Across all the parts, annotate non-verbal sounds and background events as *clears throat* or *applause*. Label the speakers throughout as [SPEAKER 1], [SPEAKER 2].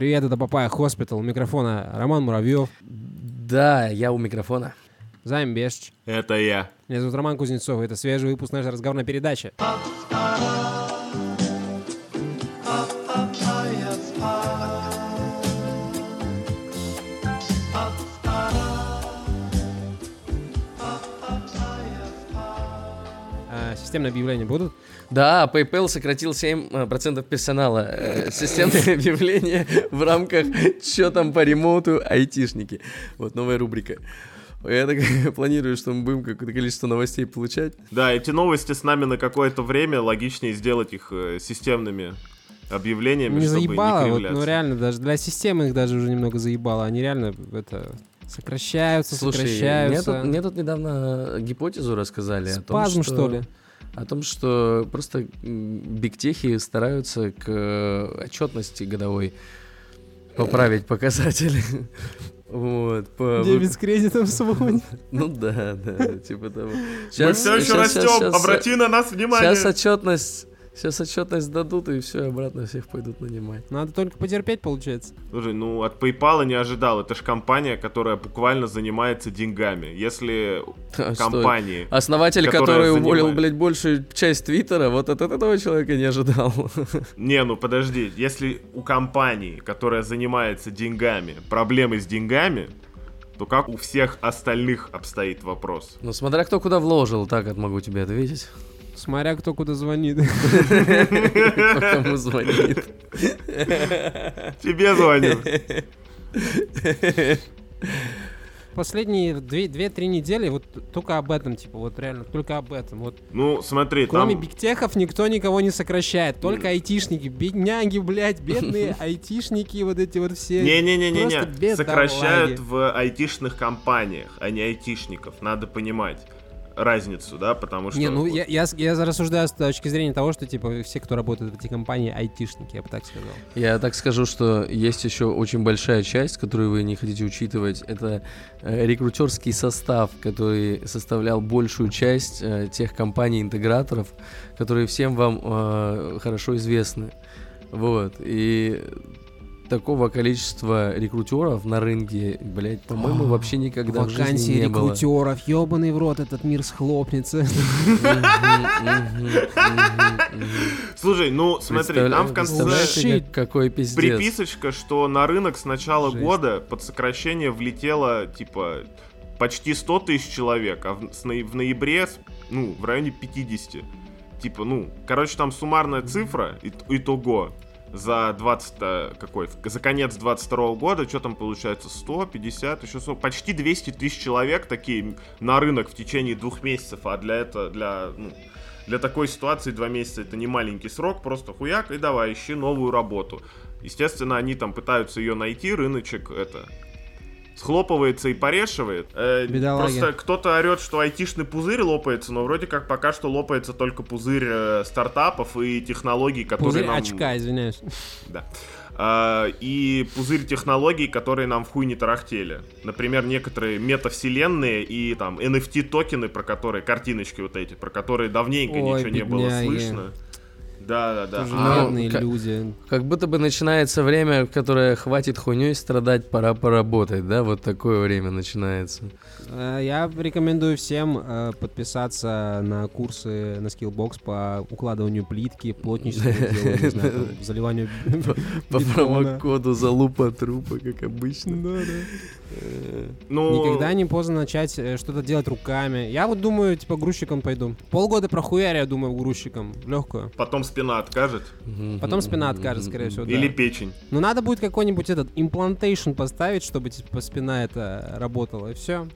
[SPEAKER 1] Привет, это Papaya Hospital. У микрофона Роман Муравьев,
[SPEAKER 2] Да, я у микрофона.
[SPEAKER 1] Займ Бешч.
[SPEAKER 3] Это я.
[SPEAKER 1] Меня зовут Роман Кузнецов, и это свежий выпуск нашей разговорной передачи. Системные объявления будут?
[SPEAKER 2] Да, PayPal сократил 7% персонала. Э, Системное *laughs* объявление в рамках «Чё там по ремоуту айтишники». Вот новая рубрика. Я так *laughs* планирую, что мы будем какое-то количество новостей получать.
[SPEAKER 3] Да, эти новости с нами на какое-то время, логичнее сделать их э, системными объявлениями,
[SPEAKER 1] Не
[SPEAKER 3] чтобы
[SPEAKER 1] заебало,
[SPEAKER 3] не
[SPEAKER 1] вот, ну реально, даже для системы их даже уже немного заебало. Они реально это сокращаются,
[SPEAKER 2] Слушай, мне
[SPEAKER 1] сокращаются.
[SPEAKER 2] тут, мне тут недавно гипотезу рассказали о том,
[SPEAKER 1] Спазм,
[SPEAKER 2] что...
[SPEAKER 1] что ли?
[SPEAKER 2] О том, что просто бигтехи стараются к э, отчетности годовой поправить показатели. *laughs* Вот, по
[SPEAKER 1] Дебет с кредитом свой. *laughs*
[SPEAKER 2] Ну да, да, типа того.
[SPEAKER 3] Мы все еще растем, обрати на нас внимание.
[SPEAKER 2] Сейчас отчетность, сейчас отчетность дадут, и все, обратно всех пойдут нанимать.
[SPEAKER 1] Надо только потерпеть, получается.
[SPEAKER 3] Слушай, ну от PayPal не ожидал. Это же компания, которая буквально занимается деньгами. Если *laughs*
[SPEAKER 2] А что,
[SPEAKER 3] компании...
[SPEAKER 2] Основатель,
[SPEAKER 3] которая
[SPEAKER 2] который уволил,
[SPEAKER 3] занимает-
[SPEAKER 2] блядь, большую часть Твиттера, вот от этого человека не ожидал. *laughs*
[SPEAKER 3] Не, ну подожди, если у компании, которая занимается деньгами, проблемы с деньгами, то как у всех остальных обстоит вопрос?
[SPEAKER 2] Ну, смотря кто куда вложил, так вот могу тебе ответить.
[SPEAKER 1] Смотря кто куда звонит.
[SPEAKER 2] Кто кому звонит.
[SPEAKER 3] Тебе звоню.
[SPEAKER 1] Последние две- две-три недели вот только об этом, типа, вот реально, только об этом. Вот
[SPEAKER 3] Ну, смотри,
[SPEAKER 1] Кроме
[SPEAKER 3] там...
[SPEAKER 1] бигтехов никто никого не сокращает, только айтишники, бедняги, блядь, бедные *laughs* айтишники, вот эти вот все.
[SPEAKER 3] Не-не-не-не-не, сокращают в айтишных компаниях, а не айтишников. Надо понимать разницу, да, потому что...
[SPEAKER 1] Не, ну
[SPEAKER 3] вот-
[SPEAKER 1] я, я, я рассуждаю с точки зрения того, что типа все, кто работает в эти компании, айтишники, я бы так сказал.
[SPEAKER 2] Я так скажу, что есть еще очень большая часть, которую вы не хотите учитывать. Это э, рекрутерский состав, который составлял большую часть э, тех компаний-интеграторов, которые всем вам э, хорошо известны. Вот. И такого количества рекрутеров на рынке, блядь, по-моему, вообще никогда в жизни
[SPEAKER 1] Вакансии
[SPEAKER 2] не было.
[SPEAKER 1] рекрутеров, ебаный в рот, этот мир схлопнется.
[SPEAKER 3] Слушай, ну смотри, там в конце...
[SPEAKER 2] Какой пиздец.
[SPEAKER 3] Приписочка, что на рынок с начала
[SPEAKER 1] Жесть.
[SPEAKER 3] года под сокращение влетело, типа, почти 100 тысяч человек, а в, ноябре, ну, в районе 50. Типа, ну, короче, там суммарная цифра, ит- итого, за 20 э, какой, за конец 22 года, что там получается, 100, 50, еще 100, почти 200 тысяч человек такие на рынок в течение двух месяцев, а для этого, для, ну, для такой ситуации два месяца это не маленький срок, просто хуяк и давай, ищи новую работу. Естественно, они там пытаются ее найти, рыночек это схлопывается и порешивает. Э,
[SPEAKER 1] Бедолаги.
[SPEAKER 3] просто кто-то орет, что айтишный пузырь лопается, но вроде как пока что лопается только пузырь э, стартапов и технологий, которые
[SPEAKER 1] Пузырь
[SPEAKER 3] нам...
[SPEAKER 1] очка, извиняюсь. *laughs*
[SPEAKER 3] Да. А, и пузырь технологий, которые нам в хуй не тарахтели. Например, некоторые метавселенные и там NFT токены, про которые, картиночки вот эти, про которые давненько
[SPEAKER 1] Ой,
[SPEAKER 3] ничего не было
[SPEAKER 1] бедняги.
[SPEAKER 3] слышно. Да, да, да.
[SPEAKER 1] Тоже
[SPEAKER 2] А,
[SPEAKER 1] бедные
[SPEAKER 2] ка-
[SPEAKER 1] люди.
[SPEAKER 2] Как будто бы начинается время, в которое хватит хуйней страдать, пора поработать, да? Вот такое время начинается.
[SPEAKER 1] Э, Я рекомендую всем э, подписаться на курсы на Skillbox по укладыванию плитки, плотничеству, *laughs* *laughs* заливанию
[SPEAKER 2] По промокоду залупа трупа, как обычно.
[SPEAKER 1] Да, да.
[SPEAKER 2] Э,
[SPEAKER 3] Ну,
[SPEAKER 1] Никогда не поздно начать что-то делать руками. Я вот думаю, типа, грузчиком пойду. Полгода прохуярю, я думаю, грузчиком. Легкую.
[SPEAKER 3] Потом спина откажет.
[SPEAKER 1] Потом спина откажет, скорее всего, да.
[SPEAKER 3] Или печень.
[SPEAKER 1] Ну, надо будет какой-нибудь этот имплантейшн поставить, чтобы, типа, спина это работала, и все.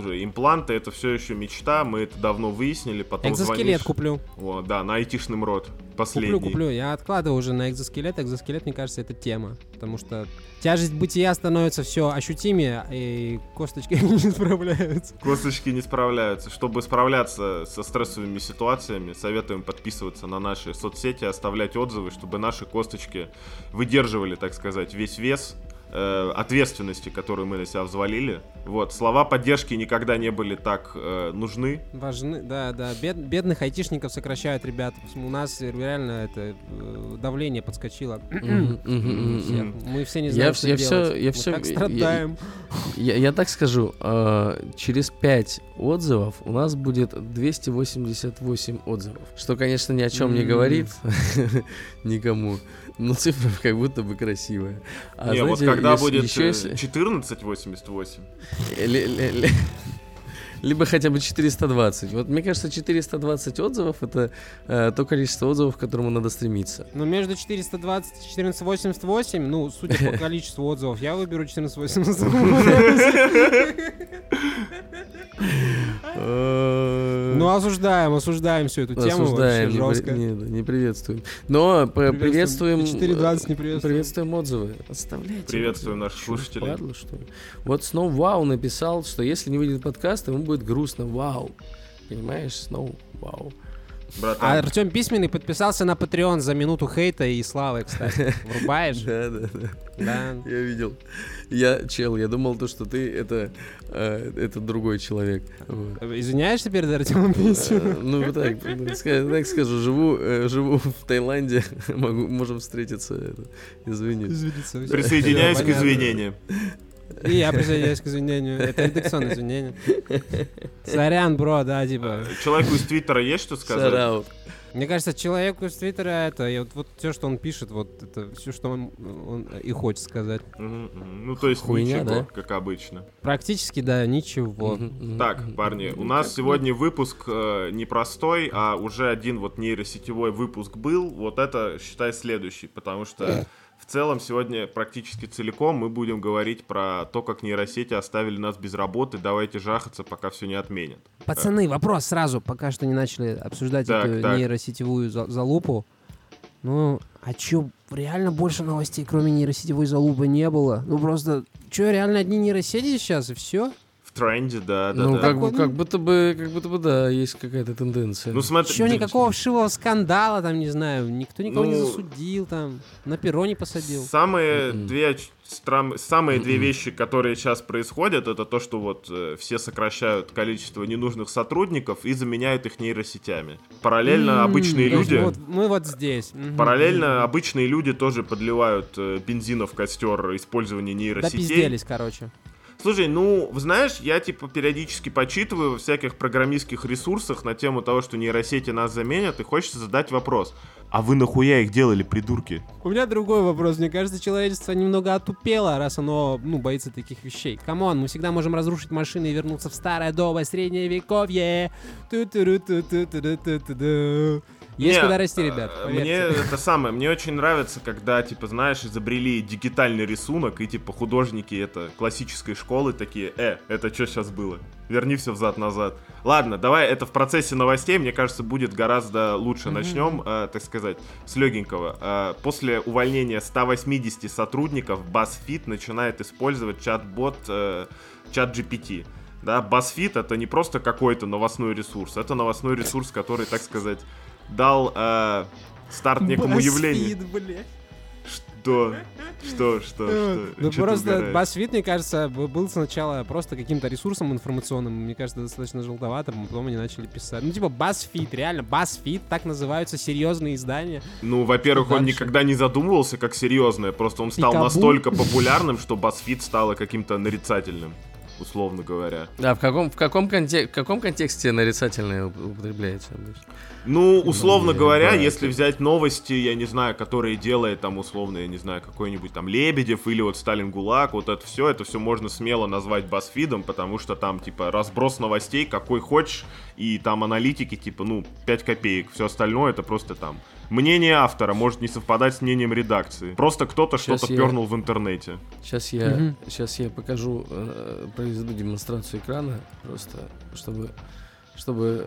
[SPEAKER 3] Импланты это все еще мечта, мы это давно выяснили, потом
[SPEAKER 1] Экзоскелет
[SPEAKER 3] звонишь-
[SPEAKER 1] куплю.
[SPEAKER 3] О, да, на айтишный род. Последний.
[SPEAKER 1] Куплю, куплю. Я откладываю уже на экзоскелет. Экзоскелет, мне кажется, это тема. Потому что тяжесть бытия становится все ощутимее, и косточки *laughs* не справляются.
[SPEAKER 3] Косточки не справляются. Чтобы справляться со стрессовыми ситуациями, советуем подписываться на наши соцсети, оставлять отзывы, чтобы наши косточки выдерживали, так сказать, весь вес э, ответственности, которую мы на себя взвалили. Вот, слова поддержки никогда не были так э, нужны.
[SPEAKER 1] Важны, да, да. Бед, бедных айтишников сокращают ребята. У нас реально это э, давление подскочило. Мы все не знаем,
[SPEAKER 2] я,
[SPEAKER 1] что
[SPEAKER 2] я
[SPEAKER 1] делать.
[SPEAKER 2] Все, я
[SPEAKER 1] Мы
[SPEAKER 2] все,
[SPEAKER 1] так страдаем.
[SPEAKER 2] Я, я так скажу, э, через 5 отзывов у нас будет 288 отзывов. Что, конечно, ни о чем не говорит *laughs* никому. Но цифра *laughs* как будто бы красивая. А
[SPEAKER 3] не, вот
[SPEAKER 2] знаете,
[SPEAKER 3] когда
[SPEAKER 2] если-
[SPEAKER 3] будет
[SPEAKER 2] еще
[SPEAKER 3] э,
[SPEAKER 2] если-
[SPEAKER 3] 1488.
[SPEAKER 2] Ли- ли- ли- Либо хотя бы 420. Вот мне кажется, 420 отзывов это э, то количество отзывов, к которому надо стремиться.
[SPEAKER 1] Но между 420 и 1488, ну, судя по *laughs* количеству отзывов, я выберу 1488. *laughs* Ну, осуждаем, осуждаем всю эту тему
[SPEAKER 2] Осуждаем,
[SPEAKER 1] вообще
[SPEAKER 2] не, приветствуем. Но приветствуем.
[SPEAKER 1] И 4.20 не
[SPEAKER 2] э,
[SPEAKER 1] приветствуем.
[SPEAKER 2] Приветствуем отзывы. Оставляйте.
[SPEAKER 3] Приветствуем наших слушателей.
[SPEAKER 2] впадло, что ли? Вот Сноу Вау написал, что если не выйдет подкаст, ему будет грустно. Вау. Понимаешь, Сноу Вау.
[SPEAKER 1] А
[SPEAKER 3] Братан,
[SPEAKER 1] Артем Письменный подписался на Patreon за минуту хейта и славы, кстати. *laughs* Врубаешь?
[SPEAKER 2] Да, да, да.
[SPEAKER 1] Да.
[SPEAKER 2] Я видел. Я, чел, я думал то, что ты это, э, это другой человек. Вот.
[SPEAKER 1] Извиняешься перед Артемом
[SPEAKER 2] Э,
[SPEAKER 1] Письменным?
[SPEAKER 2] Ну, вот так, ну, так скажу, живу, э, живу в Таиланде, *laughs* могу, можем встретиться. это, Извинюсь.
[SPEAKER 1] Извиниться.
[SPEAKER 3] присоединяюсь к извинениям.
[SPEAKER 1] И я присоединяюсь к извинению. Это редакционное извинение. *laughs* Сорян, бро, да, типа.
[SPEAKER 3] Человеку из Твиттера есть что сказать?
[SPEAKER 1] Мне кажется, человеку из Твиттера это, и вот, вот все, что он пишет, вот это все, что он, он и хочет сказать.
[SPEAKER 3] Мгм. Ну, то есть
[SPEAKER 2] Хуйня,
[SPEAKER 3] ничего,
[SPEAKER 2] да?
[SPEAKER 3] как обычно.
[SPEAKER 1] Практически, да, ничего.
[SPEAKER 2] Мгм.
[SPEAKER 3] Так, парни, у нас сегодня выпуск э, не простой, а уже один вот нейросетевой выпуск был. Вот это, считай, следующий, потому что в целом сегодня практически целиком мы будем говорить про то, как нейросети оставили нас без работы. Давайте жахаться, пока все не отменят.
[SPEAKER 1] Пацаны, вопрос сразу, пока что не начали обсуждать
[SPEAKER 3] Так,
[SPEAKER 1] эту
[SPEAKER 3] так.
[SPEAKER 1] нейросетевую за- залупу. Ну, а чё, реально больше новостей, кроме нейросетевой залупы, не было? Ну просто, чё, реально одни нейросети сейчас, и все?
[SPEAKER 3] Тренде, да, да,
[SPEAKER 2] Ну,
[SPEAKER 3] да.
[SPEAKER 2] как, бы- как
[SPEAKER 1] ну-
[SPEAKER 2] будто бы, как будто бы, да, есть какая-то тенденция.
[SPEAKER 3] Ну, смотри,
[SPEAKER 1] Чё, никакого вшивого скандала там, не знаю, никто никого не
[SPEAKER 3] Ну,
[SPEAKER 1] засудил там, на перо не посадил.
[SPEAKER 3] Самые
[SPEAKER 2] Мгм.
[SPEAKER 3] две страм- самые две
[SPEAKER 2] Мгм.
[SPEAKER 3] вещи, которые сейчас происходят, это то, что вот э, все сокращают количество ненужных сотрудников и заменяют их нейросетями. Параллельно
[SPEAKER 1] М,
[SPEAKER 3] обычные
[SPEAKER 1] есть
[SPEAKER 3] люди,
[SPEAKER 1] Вот, мы вот здесь. Мгм.
[SPEAKER 3] параллельно обычные люди тоже подливают э, бензина в костер использования нейросетей.
[SPEAKER 1] Допизделись, короче.
[SPEAKER 3] Слушай, ну, знаешь, я типа периодически почитываю во всяких программистских ресурсах на тему того, что нейросети нас заменят, и хочется задать вопрос. А вы нахуя их делали, придурки?
[SPEAKER 1] У меня другой вопрос. Мне кажется, человечество немного отупело, раз оно, ну, боится таких вещей. Come on, мы всегда можем разрушить машины и вернуться в старое доброе средневековье. Есть куда расти,
[SPEAKER 3] э,
[SPEAKER 1] ребят.
[SPEAKER 3] Мне это самое, мне очень нравится, когда, типа, знаешь, изобрели дигитальный рисунок, и, типа, художники это классической школы такие, э, это что сейчас было? Верни все взад-назад. Ладно, давай это в процессе новостей, мне кажется, будет гораздо лучше. Начнем, э, так сказать, с легенького. Э, после увольнения 180 сотрудников BuzzFeed начинает использовать чат-бот э, чат GPT. Да, BuzzFeed это не просто какой-то новостной ресурс, это новостной ресурс, который, так сказать, дал э, старт некому явлению.
[SPEAKER 1] BuzzFeed, блядь.
[SPEAKER 3] Что? Что, что, что?
[SPEAKER 1] Ну просто? BuzzFeed, мне кажется, был сначала просто каким-то ресурсом информационным, мне кажется, достаточно желтоватым, а потом они начали писать. Ну типа BuzzFeed, реально, BuzzFeed, так называются серьезные издания.
[SPEAKER 3] Ну, во-первых, он никогда не задумывался как серьезное, просто он стал
[SPEAKER 1] Пикабу.
[SPEAKER 3] настолько популярным, что BuzzFeed стало каким-то нарицательным, условно говоря.
[SPEAKER 2] А в каком, в каком, конте- в каком контексте нарицательное уп- употребляется обычно?
[SPEAKER 3] Ну, условно
[SPEAKER 2] Не,
[SPEAKER 3] говоря,
[SPEAKER 2] да,
[SPEAKER 3] если взять новости, я не знаю, которые делает там условно, я не знаю, какой-нибудь там Лебедев или вот Сталин ГУЛАГ, вот это все, это все можно смело назвать басфидом, потому что там типа разброс новостей, какой хочешь, и там аналитики типа, ну, 5 копеек, все остальное это просто там мнение автора может не совпадать с мнением редакции. Просто кто-то что-то
[SPEAKER 2] я-
[SPEAKER 3] пернул в интернете.
[SPEAKER 2] Сейчас я,
[SPEAKER 1] Мгм.
[SPEAKER 2] сейчас я покажу, э, произведу демонстрацию экрана, просто чтобы чтобы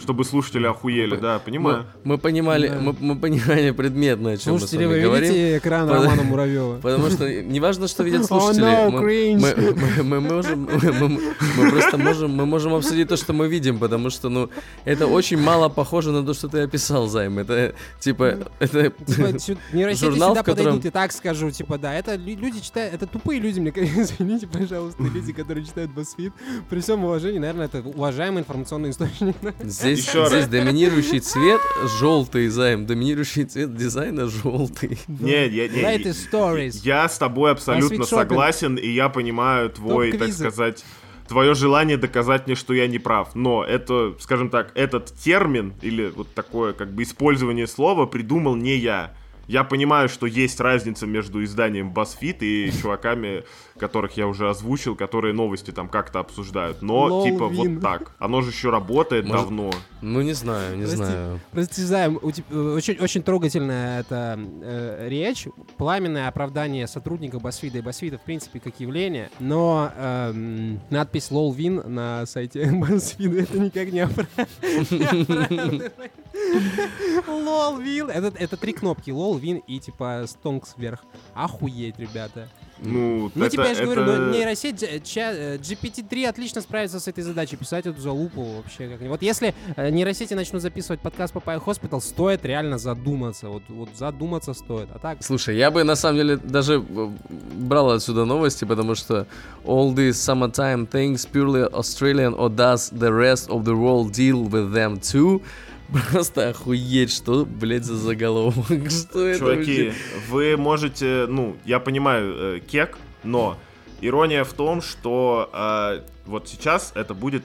[SPEAKER 3] Чтобы слушатели охуели, да, понимаю.
[SPEAKER 2] мы, мы понимали,
[SPEAKER 1] Да.
[SPEAKER 2] мы, мы понимали предметно, о чем
[SPEAKER 1] Слушатели,
[SPEAKER 2] мы с
[SPEAKER 1] вы
[SPEAKER 2] вами говорим.
[SPEAKER 1] видите экран
[SPEAKER 2] Под-
[SPEAKER 1] Романа Муравьева?
[SPEAKER 2] Потому что не важно, что видят *laughs*
[SPEAKER 1] Oh
[SPEAKER 2] слушатели.
[SPEAKER 1] no,
[SPEAKER 2] мы, мы- мы- мы можем, *laughs* мы, мы- мы просто можем, мы можем обсудить то, что мы видим, потому что, ну, это очень мало похоже на то, что ты описал, Займ. Это типа, это
[SPEAKER 1] Типа, *laughs*
[SPEAKER 2] Журнал, в котором-
[SPEAKER 1] подойдут, и так скажу, типа, да, это лю- люди читают, это тупые люди, мне кажется, извините, пожалуйста, люди, которые читают BuzzFeed. При всем уважении, наверное, это уважаемый информационный источник.
[SPEAKER 2] здесь,
[SPEAKER 3] Еще раз.
[SPEAKER 2] здесь доминирующий цвет желтый, Займ. Доминирующий цвет дизайна желтый.
[SPEAKER 3] Не, я, не, я-
[SPEAKER 1] the stories.
[SPEAKER 3] я с тобой абсолютно согласен, и я понимаю твой, так сказать, твое желание доказать мне, что я не прав. Но это, скажем так, этот термин или вот такое как бы использование слова придумал не я. Я понимаю, что есть разница между изданием BuzzFeed и чуваками, которых я уже озвучил, которые новости там как-то обсуждают. Но,
[SPEAKER 1] Лол,
[SPEAKER 3] типа,
[SPEAKER 1] Вин.
[SPEAKER 3] вот так. Оно же еще работает
[SPEAKER 2] Может,
[SPEAKER 3] давно.
[SPEAKER 2] Ну, не знаю, не
[SPEAKER 1] Прости.
[SPEAKER 2] знаю.
[SPEAKER 1] Прости, Займ, у теб- э, очень, очень трогательная эта э, речь, пламенное оправдание сотрудников BuzzFeed и BuzzFeed, в принципе, как явление, но эм, надпись LOL Win на сайте *laughs* BuzzFeed это никак не *laughs* оправдывает. LOL Win, это, это три кнопки, LOL Win и типа стонкс вверх. Охуеть, ребята.
[SPEAKER 3] Ну,
[SPEAKER 1] Ну,
[SPEAKER 3] это,
[SPEAKER 1] типа, я же говорю,
[SPEAKER 3] это-
[SPEAKER 1] ну, нейросеть э, ча- э, GPT-3 отлично справится с этой задачей, писать эту залупу вообще как Вот если э, нейросети начнут записывать подкаст Papaya Hospital, стоит реально задуматься, вот, вот задуматься стоит, а так...
[SPEAKER 2] Слушай, я бы на самом деле даже э, брал отсюда новости, потому что all these summertime things purely Australian or does the rest of the world deal with them too? Просто охуеть, что, блядь, за заголовок? *laughs* Что это
[SPEAKER 3] Чуваки,
[SPEAKER 2] вообще?
[SPEAKER 3] вы можете, ну, я понимаю, э, кек, но ирония в том, что э, вот сейчас это будет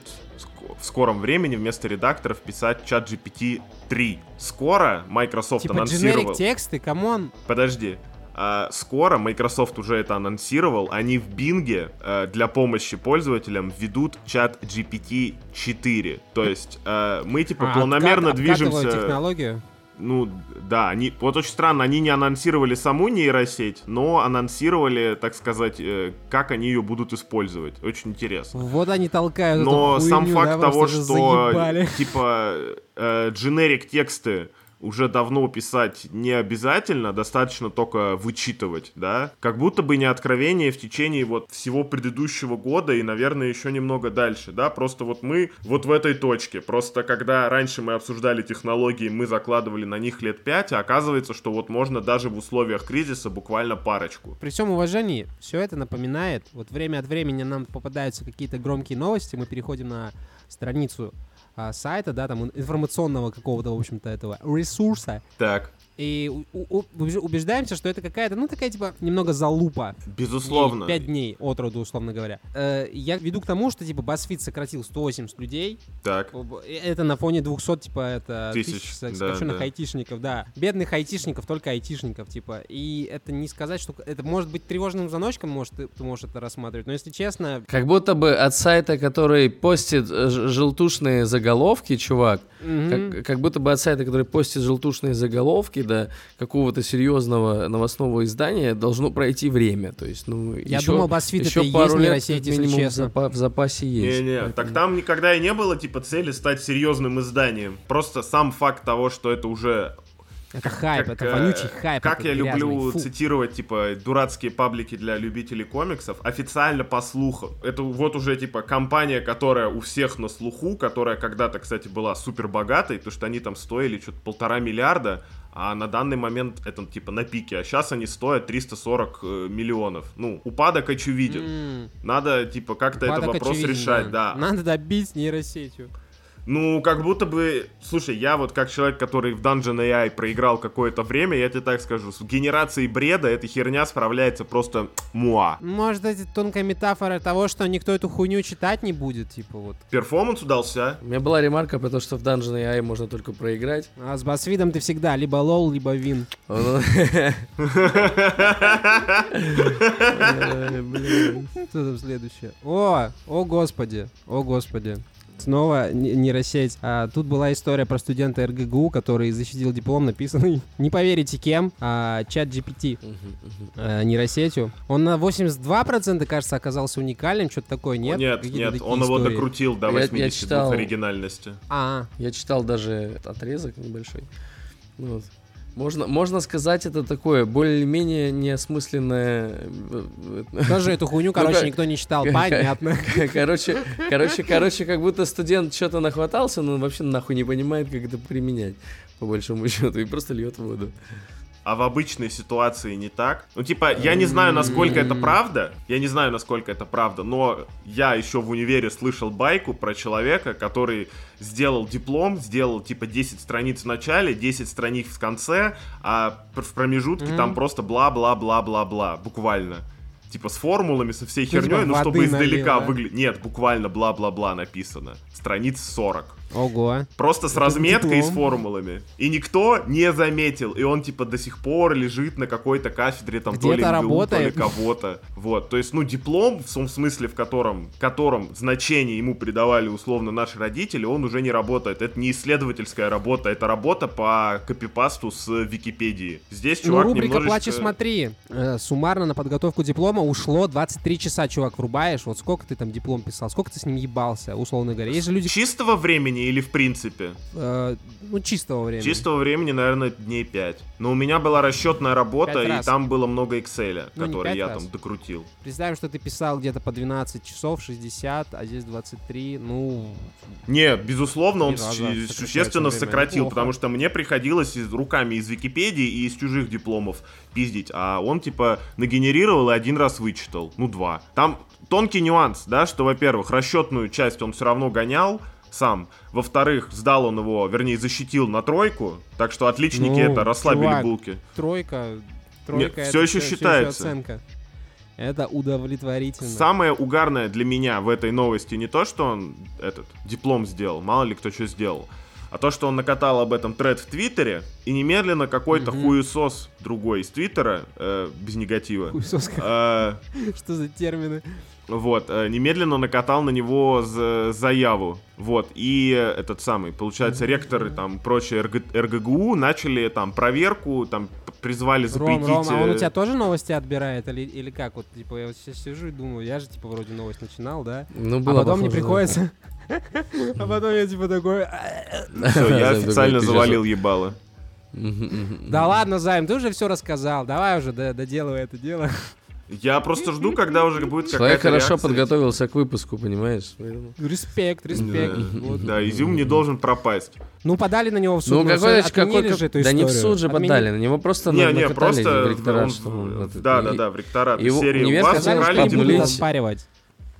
[SPEAKER 3] в скором времени вместо редакторов писать ChatGPT 3. Скоро Microsoft
[SPEAKER 1] Типа
[SPEAKER 3] анонсировал...
[SPEAKER 1] generic тексты, come on.
[SPEAKER 3] Подожди. А, скоро Microsoft уже это анонсировал. Они в Bing э, для помощи пользователям ведут ChatGPT 4. То есть э, мы типа
[SPEAKER 1] А,
[SPEAKER 3] планомерно
[SPEAKER 1] откат-
[SPEAKER 3] движемся.
[SPEAKER 1] технологию.
[SPEAKER 3] Ну, да, они, вот очень странно, они не анонсировали саму нейросеть, но анонсировали, так сказать, э, как они ее будут использовать. Очень интересно.
[SPEAKER 1] Вот они толкают
[SPEAKER 3] Но сам
[SPEAKER 1] хуйню,
[SPEAKER 3] факт
[SPEAKER 1] да,
[SPEAKER 3] того, что
[SPEAKER 1] заебали.
[SPEAKER 3] типа э, дженерик тексты уже давно писать не обязательно, достаточно только вычитывать, да? Как будто бы не откровение в течение вот всего предыдущего года и, наверное, еще немного дальше, да? Просто вот мы вот в этой точке. Просто когда раньше мы обсуждали технологии, мы закладывали на них лет пять, а оказывается, что вот можно даже в условиях кризиса буквально парочку.
[SPEAKER 1] При всем уважении, все это напоминает, вот время от времени нам попадаются какие-то громкие новости, мы переходим на страницу а, сайта, да, там ин- информационного какого-то, в общем-то, этого ресурса,
[SPEAKER 3] Так,
[SPEAKER 1] и убеждаемся, что это какая-то, ну, такая, типа, немного залупа.
[SPEAKER 3] безусловно.
[SPEAKER 1] Пять дней от роду, условно говоря. Э, я веду к тому, что, типа, BuzzFeed сократил 180 людей.
[SPEAKER 3] Так.
[SPEAKER 1] Это на фоне 200, типа, это
[SPEAKER 3] Тысяч,
[SPEAKER 1] тысяч
[SPEAKER 3] да,
[SPEAKER 1] сокращенных
[SPEAKER 3] да.
[SPEAKER 1] айтишников, да. Бедных айтишников, только айтишников, типа. И это не сказать, что... Это может быть тревожным звоночком, может, ты, ты можешь это рассматривать. Но, если честно,
[SPEAKER 2] Как будто бы от сайта, который постит э, желтушные заголовки, чувак,
[SPEAKER 1] мгм.
[SPEAKER 2] как, как будто бы от сайта, который постит желтушные заголовки, до какого-то серьезного новостного издания должно пройти время. То есть, ну,
[SPEAKER 1] я
[SPEAKER 2] еще,
[SPEAKER 1] думал, BuzzFeed
[SPEAKER 2] еще
[SPEAKER 1] это
[SPEAKER 2] пару
[SPEAKER 1] есть
[SPEAKER 2] лет
[SPEAKER 1] если
[SPEAKER 2] минимум в,
[SPEAKER 1] честно.
[SPEAKER 2] в запасе есть.
[SPEAKER 3] Не-не,
[SPEAKER 2] Поэтому-
[SPEAKER 3] так там никогда и не было, типа, цели стать серьезным изданием. Просто сам факт того, что это уже...
[SPEAKER 1] Это хайп,
[SPEAKER 3] как,
[SPEAKER 1] это
[SPEAKER 3] э,
[SPEAKER 1] вонючий хайп.
[SPEAKER 3] Как я люблю
[SPEAKER 1] фу.
[SPEAKER 3] цитировать, типа, дурацкие паблики для любителей комиксов, официально по слухам. Это вот уже, типа, компания, которая у всех на слуху, которая когда-то, кстати, была супер богатой, потому что они там стоили что-то полтора миллиарда, а на данный момент это, типа, на пике. А сейчас они стоят 340 э, миллионов. Ну, упадок очевиден.
[SPEAKER 1] М,
[SPEAKER 3] Надо, типа, как-то этот вопрос
[SPEAKER 1] очевиден,
[SPEAKER 3] решать, да.
[SPEAKER 1] Надо добить нейросетью.
[SPEAKER 3] Ну, как будто бы... Слушай, я вот как человек, который в Dungeon AI проиграл какое-то время, я тебе так скажу, с генерацией бреда эта херня справляется просто муа.
[SPEAKER 1] Может, это тонкая метафора того, что никто эту хуйню читать не будет, типа вот.
[SPEAKER 3] Перформанс удался.
[SPEAKER 2] У меня была ремарка про то, что в Dungeon AI можно только проиграть.
[SPEAKER 1] А с BuzzFeed ом ты всегда либо LOL, либо
[SPEAKER 2] win. Блин.
[SPEAKER 1] Что там следующее? О, о господи, о господи. Снова нейросеть. А, тут была история про студента РГГУ, который защитил диплом, написанный, *laughs* не поверите кем, а, ChatGPT
[SPEAKER 2] мгм.
[SPEAKER 1] э, нейросетью. Он на 82% кажется оказался уникальным, что-то такое, нет?
[SPEAKER 3] Нет, нет, он его
[SPEAKER 1] истории.
[SPEAKER 3] докрутил до
[SPEAKER 2] Я- я
[SPEAKER 3] 82
[SPEAKER 2] читал-
[SPEAKER 3] оригинальности.
[SPEAKER 1] А,
[SPEAKER 2] Я читал даже отрезок небольшой. Ну Вот. Можно, можно сказать, это такое более-менее неосмысленное... э, э,
[SPEAKER 1] тоже эту хуйню,
[SPEAKER 2] Ну,
[SPEAKER 1] короче,
[SPEAKER 2] как-
[SPEAKER 1] никто не читал, понятно.
[SPEAKER 2] Короче, короче, короче, как будто студент что-то нахватался, но он вообще нахуй не понимает, как это применять, по большому счету, и просто льет воду.
[SPEAKER 3] А в обычной ситуации не так. Ну, типа, я не знаю, насколько это правда. Я не знаю, насколько это правда, но я еще в универе слышал байку про человека, который сделал диплом, сделал, типа, 10 страниц в начале, 10 страниц в конце, а в промежутке там просто бла-бла-бла-бла-бла, буквально. Типа с формулами, со всей
[SPEAKER 1] типа,
[SPEAKER 3] херней, ну, чтобы издалека выглядеть. Нет, буквально бла-бла-бла написано. Страниц 40.
[SPEAKER 1] Ого.
[SPEAKER 3] Просто с разметкой и с формулами. И никто не заметил. И он, типа, до сих пор лежит на какой-то кафедре, там, то ли МГУ, то ли
[SPEAKER 1] работает.
[SPEAKER 3] кого-то. Вот. То есть, ну, диплом, в том смысле, в котором, котором значение ему придавали, условно, наши родители, он уже не работает. Это не исследовательская работа, это работа по копипасту с Википедии. Здесь
[SPEAKER 1] Ну,
[SPEAKER 3] чувак
[SPEAKER 1] рубрика
[SPEAKER 3] немножечко...
[SPEAKER 1] «Плачь и смотри». Э, суммарно на подготовку диплома ушло 23 часа, чувак, врубаешь. Вот сколько ты там диплом писал, сколько ты с ним ебался, условно говоря. Есть же люди,
[SPEAKER 3] Чистого времени или в принципе?
[SPEAKER 1] э, ну, чистого времени.
[SPEAKER 3] Чистого времени, наверное, дней 5. Но у меня была расчетная работа, и
[SPEAKER 1] раз.
[SPEAKER 3] там было много Excel,
[SPEAKER 1] Ну,
[SPEAKER 3] который я
[SPEAKER 1] раз.
[SPEAKER 3] там докрутил.
[SPEAKER 1] Представим, что ты писал где-то по 12 часов, 60, а здесь 23, ну...
[SPEAKER 3] Не, безусловно, он существенно сократил,
[SPEAKER 1] Неплохо.
[SPEAKER 3] потому что мне приходилось из, руками из Википедии и из чужих дипломов пиздить, а он, типа, нагенерировал и один раз вычитал, ну, два. Там тонкий нюанс, да, что, во-первых, расчетную часть он все равно гонял сам, во-вторых, сдал он его, вернее, защитил на тройку, так что отличники
[SPEAKER 1] Ну,
[SPEAKER 3] это расслабили
[SPEAKER 1] чувак,
[SPEAKER 3] булки.
[SPEAKER 1] Тройка, тройка
[SPEAKER 3] Нет,
[SPEAKER 1] это
[SPEAKER 3] всё ещё
[SPEAKER 1] всё- всё
[SPEAKER 3] считается.
[SPEAKER 1] оценка. Это удовлетворительно.
[SPEAKER 3] Самое угарное для меня в этой новости не то, что он этот диплом сделал, мало ли кто что сделал, а то, что он накатал об этом тред в Твиттере, и немедленно какой-то
[SPEAKER 1] Мгм.
[SPEAKER 3] хуесос другой из Твиттера, э, без негатива,
[SPEAKER 1] Хуесоска.
[SPEAKER 3] э, *laughs*
[SPEAKER 1] Что за термины?
[SPEAKER 3] вот, э, немедленно накатал на него за- заяву. Вот, и э, этот самый, получается, ректоры там прочие РГ РГГУ начали там проверку, там призвали
[SPEAKER 1] Ром,
[SPEAKER 3] запретить...
[SPEAKER 1] Ром, а он у
[SPEAKER 3] э,
[SPEAKER 1] тебя тоже новости отбирает или, или как? Вот, типа, я вот сейчас сижу и думаю, я же, типа, вроде новость начинал, да?
[SPEAKER 2] Ну,
[SPEAKER 1] А
[SPEAKER 2] было
[SPEAKER 1] потом мне
[SPEAKER 2] похоже, да.
[SPEAKER 1] А потом я, типа, такой...
[SPEAKER 3] всё, я *laughs* официально завалил ебало.
[SPEAKER 1] Да ладно, Займ, ты уже все рассказал. Давай уже, доделывай это дело.
[SPEAKER 3] Я просто жду, когда уже будет
[SPEAKER 2] Человек
[SPEAKER 3] какая-то
[SPEAKER 2] хорошо
[SPEAKER 3] реакция.
[SPEAKER 2] подготовился к выпуску, понимаешь?
[SPEAKER 1] Респект, респект.
[SPEAKER 3] Да,
[SPEAKER 1] Вот.
[SPEAKER 3] да, изюм не должен пропасть.
[SPEAKER 1] Ну, подали на него в суд.
[SPEAKER 2] Ну, какой, какой,
[SPEAKER 1] отменили же эту
[SPEAKER 2] да не в суд же
[SPEAKER 1] Отменили.
[SPEAKER 2] подали, на него просто
[SPEAKER 3] Не,
[SPEAKER 2] на-
[SPEAKER 3] не, просто
[SPEAKER 2] в ректорат,
[SPEAKER 3] он-
[SPEAKER 2] что он этот-
[SPEAKER 3] да,
[SPEAKER 2] и-
[SPEAKER 3] да, да, в ректорат.
[SPEAKER 2] его
[SPEAKER 3] серии вас украли диплом.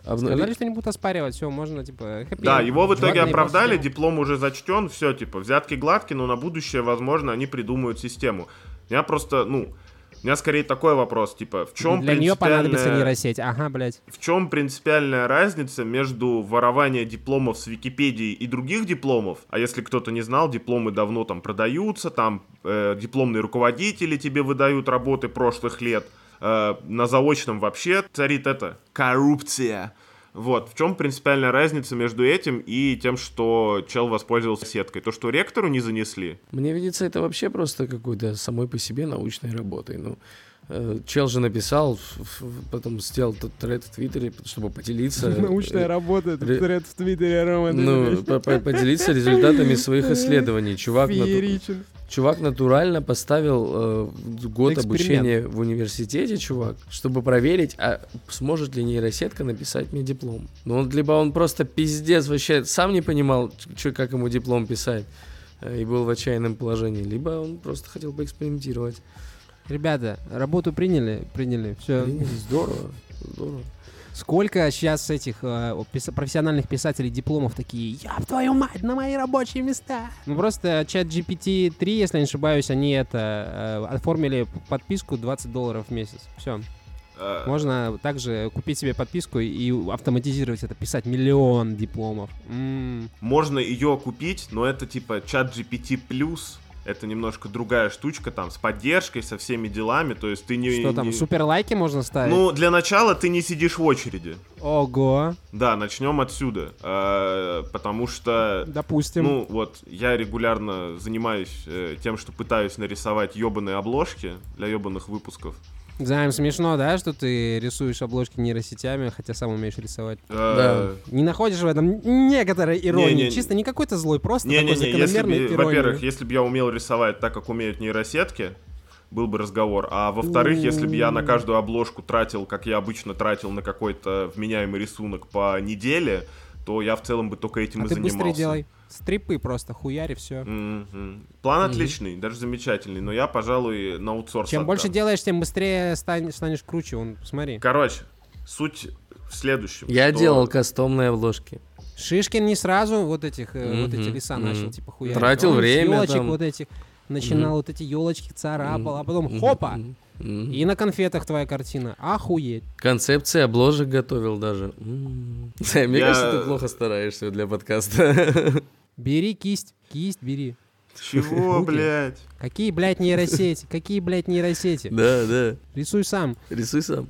[SPEAKER 2] Обнули-
[SPEAKER 1] Сказали, что не будут оспаривать. Все, можно, типа, happy
[SPEAKER 3] Да, его в итоге
[SPEAKER 1] Чувак
[SPEAKER 3] оправдали, диплом уже зачтен, все, типа, взятки гладкие, но на будущее, возможно, они придумают систему. У меня просто, ну, у меня скорее такой вопрос, типа, в чем
[SPEAKER 1] Для нее понадобится
[SPEAKER 3] принципиальная-
[SPEAKER 1] нейросеть. Ага, блядь.
[SPEAKER 3] в чем принципиальная разница между ворованием дипломов с Википедии и других дипломов? А если кто-то не знал, дипломы давно там продаются, там э, дипломные руководители тебе выдают работы прошлых лет. Э, на заочном вообще царит это коррупция. Вот, в чем принципиальная разница между этим и тем, что чел воспользовался сеткой? То, что ректору не занесли?
[SPEAKER 2] Мне видится, это вообще просто какой-то самой по себе научной работой. Ну, э, чел же написал, потом сделал тот тред в Твиттере, чтобы поделиться. *laughs*
[SPEAKER 1] Научная работа, этот
[SPEAKER 2] ре-
[SPEAKER 1] тред в Твиттере, Рома.
[SPEAKER 2] Ну, поделиться результатами своих *laughs* исследований. Чувак. Чувак натурально поставил э, год
[SPEAKER 1] Эксперимент.
[SPEAKER 2] обучения в университете, чувак, чтобы проверить, а сможет ли нейросетка написать мне диплом. Ну, он, либо он просто пиздец вообще сам не понимал, чё, как ему диплом писать, э, и был в отчаянном положении, либо он просто хотел поэкспериментировать.
[SPEAKER 1] Ребята, работу приняли? Приняли. Все.
[SPEAKER 2] Блин, Здорово, здорово.
[SPEAKER 1] Сколько сейчас этих э, пис- профессиональных писателей дипломов такие, я твою мать, на мои рабочие места. Ну просто чат GPT-3, если не ошибаюсь, они это э, оформили подписку 20 долларов в месяц. Все.
[SPEAKER 3] Э,
[SPEAKER 1] Можно также купить себе подписку и автоматизировать это, писать миллион дипломов. М.
[SPEAKER 3] Можно ее купить, но это типа чат GPT+, это немножко другая штучка, там, с поддержкой, со всеми делами, то есть ты не...
[SPEAKER 1] Что там,
[SPEAKER 3] не-
[SPEAKER 1] супер лайки можно ставить?
[SPEAKER 3] Ну, для начала ты не сидишь в очереди.
[SPEAKER 1] Ого,
[SPEAKER 3] Да, начнем отсюда. Э, потому что,
[SPEAKER 1] допустим.
[SPEAKER 3] ну, вот, я регулярно занимаюсь э, тем, что пытаюсь нарисовать ебаные обложки для ебаных выпусков.
[SPEAKER 1] Займ, смешно, да, что ты рисуешь обложки нейросетями, хотя сам умеешь рисовать?
[SPEAKER 3] Э,
[SPEAKER 1] Не находишь в этом некоторой иронии?
[SPEAKER 3] Не-не-не.
[SPEAKER 1] Чисто не какой-то злой, просто такой
[SPEAKER 3] Не-не-не, если
[SPEAKER 1] закономерной
[SPEAKER 3] бы,
[SPEAKER 1] иронии.
[SPEAKER 3] во-первых, если бы я умел рисовать так, как умеют нейросетки, был бы разговор. А во-вторых, если бы я на каждую обложку тратил, как я обычно тратил на какой-то вменяемый рисунок по неделе, то я в целом бы только этим
[SPEAKER 1] а
[SPEAKER 3] и
[SPEAKER 1] ты
[SPEAKER 3] занимался.
[SPEAKER 1] быстрее делай. Стрипы просто, хуяри, все.
[SPEAKER 3] Мгм. План отличный, даже замечательный, но я, пожалуй, на аутсорс
[SPEAKER 1] Чем
[SPEAKER 3] отдам.
[SPEAKER 1] больше делаешь, тем быстрее стань- станешь круче. Вон, посмотри.
[SPEAKER 3] Короче, суть в следующем.
[SPEAKER 2] Я
[SPEAKER 3] что-
[SPEAKER 2] делал кастомные обложки.
[SPEAKER 1] Шишкин не сразу вот этих э, вот эти леса
[SPEAKER 2] мгм.
[SPEAKER 1] начал типа хуярить.
[SPEAKER 2] Тратил
[SPEAKER 1] Он с
[SPEAKER 2] время там.
[SPEAKER 1] вот этих начинал
[SPEAKER 2] Мгм.
[SPEAKER 1] вот эти елочки царапал, а потом хопа
[SPEAKER 2] мгм.
[SPEAKER 1] и на конфетах твоя картина. Охуеть.
[SPEAKER 2] Концепции обложек готовил даже. *laughs* Мне кажется, ты плохо стараешься для подкаста.
[SPEAKER 1] Бери кисть, кисть бери.
[SPEAKER 3] Чего, блядь?
[SPEAKER 1] Какие, блядь, нейросети? Какие, блядь, нейросети?
[SPEAKER 2] Да, да.
[SPEAKER 1] Рисуй сам.
[SPEAKER 2] Рисуй сам.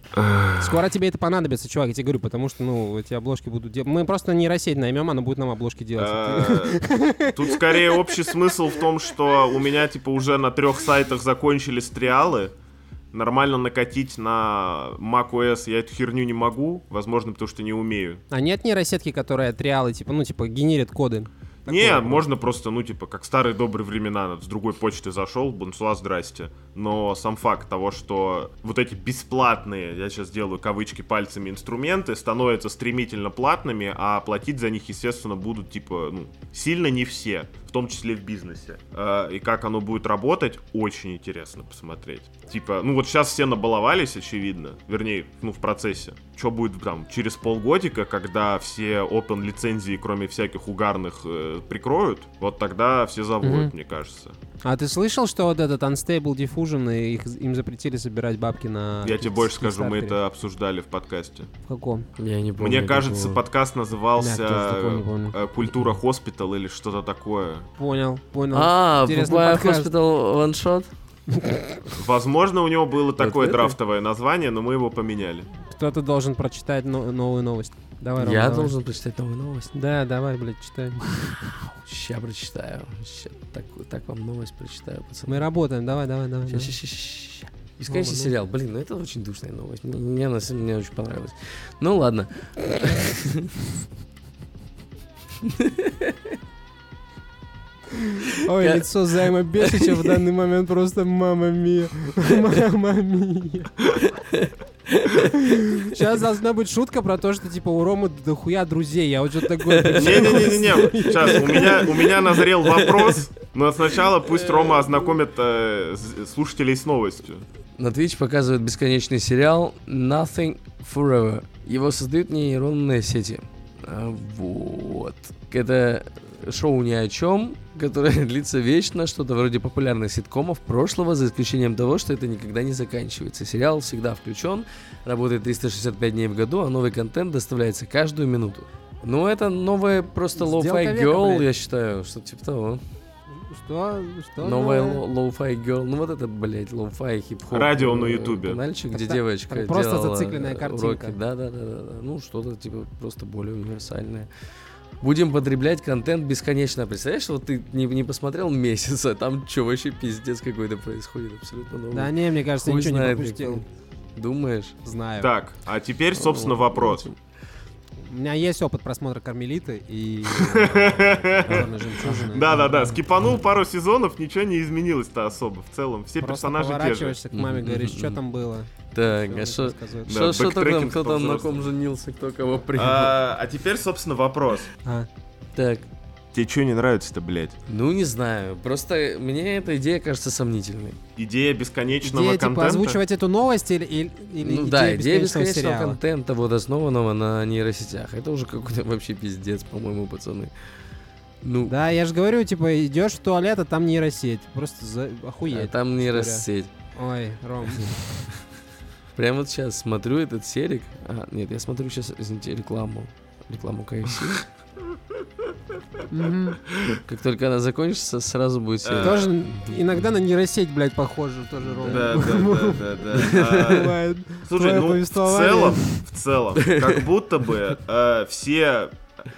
[SPEAKER 1] Скоро тебе это понадобится, чувак, я тебе говорю, потому что, ну, эти обложки будут делать. Мы просто нейросеть наймем, она будет нам обложки делать.
[SPEAKER 3] Э, *laughs* Тут скорее общий смысл в том, что у меня типа уже на трех сайтах закончились триалы. Нормально накатить на macOS я эту херню не могу, возможно, потому что не умею.
[SPEAKER 1] А нет нейросетки, которая триалы, типа, ну, типа, генерит коды?
[SPEAKER 3] Не,
[SPEAKER 1] Такое.
[SPEAKER 3] можно просто, ну, типа, как старые добрые времена, с другой почты зашел, бонсуа, здрасте. Но сам факт того, что вот эти бесплатные, я сейчас делаю кавычки пальцами, инструменты становятся стремительно платными, а платить за них, естественно, будут, типа, ну, сильно не все, в том числе в бизнесе. Э, И как оно будет работать, очень интересно посмотреть. Типа, ну вот сейчас все набаловались, очевидно, вернее, ну, в процессе. Что будет там через полгодика, когда все open лицензии, кроме всяких угарных, э, прикроют, вот тогда все завоют,
[SPEAKER 1] Мгм.
[SPEAKER 3] мне кажется.
[SPEAKER 1] А ты слышал, что вот этот Unstable Diffusion, и их, им запретили собирать бабки на...
[SPEAKER 3] Я тебе больше скажу, мы это обсуждали в подкасте.
[SPEAKER 1] В каком?
[SPEAKER 2] Я не помню.
[SPEAKER 3] Мне кажется,
[SPEAKER 2] такого.
[SPEAKER 3] подкаст назывался
[SPEAKER 1] Бля,
[SPEAKER 3] э, «Культура хоспитал» или что-то такое.
[SPEAKER 1] Понял, понял.
[SPEAKER 2] А,
[SPEAKER 1] Интересный подкаст.
[SPEAKER 2] Hospital ваншот?
[SPEAKER 3] Возможно, у него было такое драфтовое название, но мы его поменяли.
[SPEAKER 1] Кто-то должен прочитать но- новую новость. Давай, Рома,
[SPEAKER 2] Я
[SPEAKER 1] давай.
[SPEAKER 2] должен прочитать новую новость.
[SPEAKER 1] Да, давай, блядь, читай.
[SPEAKER 2] Ща прочитаю. Ща так, так вам новость прочитаю, пацаны.
[SPEAKER 1] Мы работаем, давай, давай, давай.
[SPEAKER 2] Ща,
[SPEAKER 1] давай.
[SPEAKER 2] ща, ща, ща. Бесконечный
[SPEAKER 1] ну.
[SPEAKER 2] сериал. Блин, ну это очень душная новость. Мне, мне, на самом- мне очень понравилось. Ну ладно. *laughs*
[SPEAKER 1] Ой,
[SPEAKER 2] Я-
[SPEAKER 1] лицо Займа Бешича в данный момент просто мама мия. *laughs* Мама мия. Сейчас должна быть шутка про то, что типа у Ромы дохуя друзей. Я вот что-то такое... *laughs*
[SPEAKER 3] Не-не-не-не, сейчас, у меня, у меня назрел вопрос, но сначала пусть Рома ознакомит э, слушателей с новостью.
[SPEAKER 2] На Twitch показывают бесконечный сериал Nothing Forever. Его создают нейронные сети. А, Вот. Это шоу ни о чем, которое *laughs* длится вечно, что-то вроде популярных ситкомов прошлого, за исключением того, что это никогда не заканчивается. Сериал всегда включен, работает 365 дней в году, а новый контент доставляется каждую минуту. Ну, это новая просто
[SPEAKER 1] века,
[SPEAKER 2] girl,
[SPEAKER 1] блядь.
[SPEAKER 2] я считаю, что типа того.
[SPEAKER 1] Что? Что?
[SPEAKER 2] Новая lo-fi girl, ну вот это, блядь, lo-fi хип-хоп.
[SPEAKER 3] Радио на Ютубе.
[SPEAKER 2] Канальчик, где девочка
[SPEAKER 1] это просто
[SPEAKER 2] делала
[SPEAKER 1] зацикленная картинка.
[SPEAKER 2] уроки. Да, да, да, да, да. Ну, что-то типа просто более универсальное. Будем потреблять контент бесконечно. Представляешь, вот ты не, не посмотрел месяц, а там что, вообще пиздец какой-то происходит абсолютно новый.
[SPEAKER 1] Да не, мне кажется,
[SPEAKER 2] Хуй
[SPEAKER 1] ничего не
[SPEAKER 2] знает,
[SPEAKER 1] пропустил.
[SPEAKER 2] какой. Думаешь?
[SPEAKER 1] Знаю.
[SPEAKER 3] Так, а теперь, собственно, вопрос.
[SPEAKER 1] У меня есть опыт просмотра Кармелиты и *laughs* «Черной жемчужины».
[SPEAKER 3] Да-да-да, скипанул пару сезонов, ничего не изменилось-то особо. В целом, все персонажи те же.
[SPEAKER 1] поворачиваешься к маме, говоришь, что там было.
[SPEAKER 2] Так, а что...
[SPEAKER 3] Да,
[SPEAKER 2] Что, там, кто там на ком женился, кто кого принял?
[SPEAKER 3] А, а теперь, собственно, вопрос.
[SPEAKER 1] А,
[SPEAKER 2] Так,
[SPEAKER 3] Тебе что не нравится-то, блядь?
[SPEAKER 2] ну не знаю, просто мне эта идея кажется сомнительной.
[SPEAKER 3] Идея бесконечного
[SPEAKER 1] Идея, типа,
[SPEAKER 3] контента?
[SPEAKER 1] озвучивать эту новость или, или,
[SPEAKER 2] ну да, идея
[SPEAKER 1] бесконечного
[SPEAKER 2] бесконечного
[SPEAKER 1] сериала?
[SPEAKER 2] контента, вот основанного на нейросетях. Это уже какой-то *laughs* вообще пиздец, по-моему, пацаны. Ну,
[SPEAKER 1] Да, я же говорю, типа, идешь в туалет, а там нейросеть. Просто за...
[SPEAKER 2] а
[SPEAKER 1] охуеть.
[SPEAKER 2] там нейросеть.
[SPEAKER 1] Ой, Ром. *laughs*
[SPEAKER 2] Прямо вот сейчас смотрю этот серик. А, нет, я смотрю сейчас, извините, рекламу. Рекламу KFC.
[SPEAKER 1] Мгм.
[SPEAKER 2] Как только она закончится, сразу будет
[SPEAKER 3] Э,
[SPEAKER 2] серия.
[SPEAKER 1] Тоже иногда на нейросеть, блядь, похоже, тоже Рома.
[SPEAKER 3] Да, да, да, да. Слушай, ну в целом, в целом, как будто бы э, все,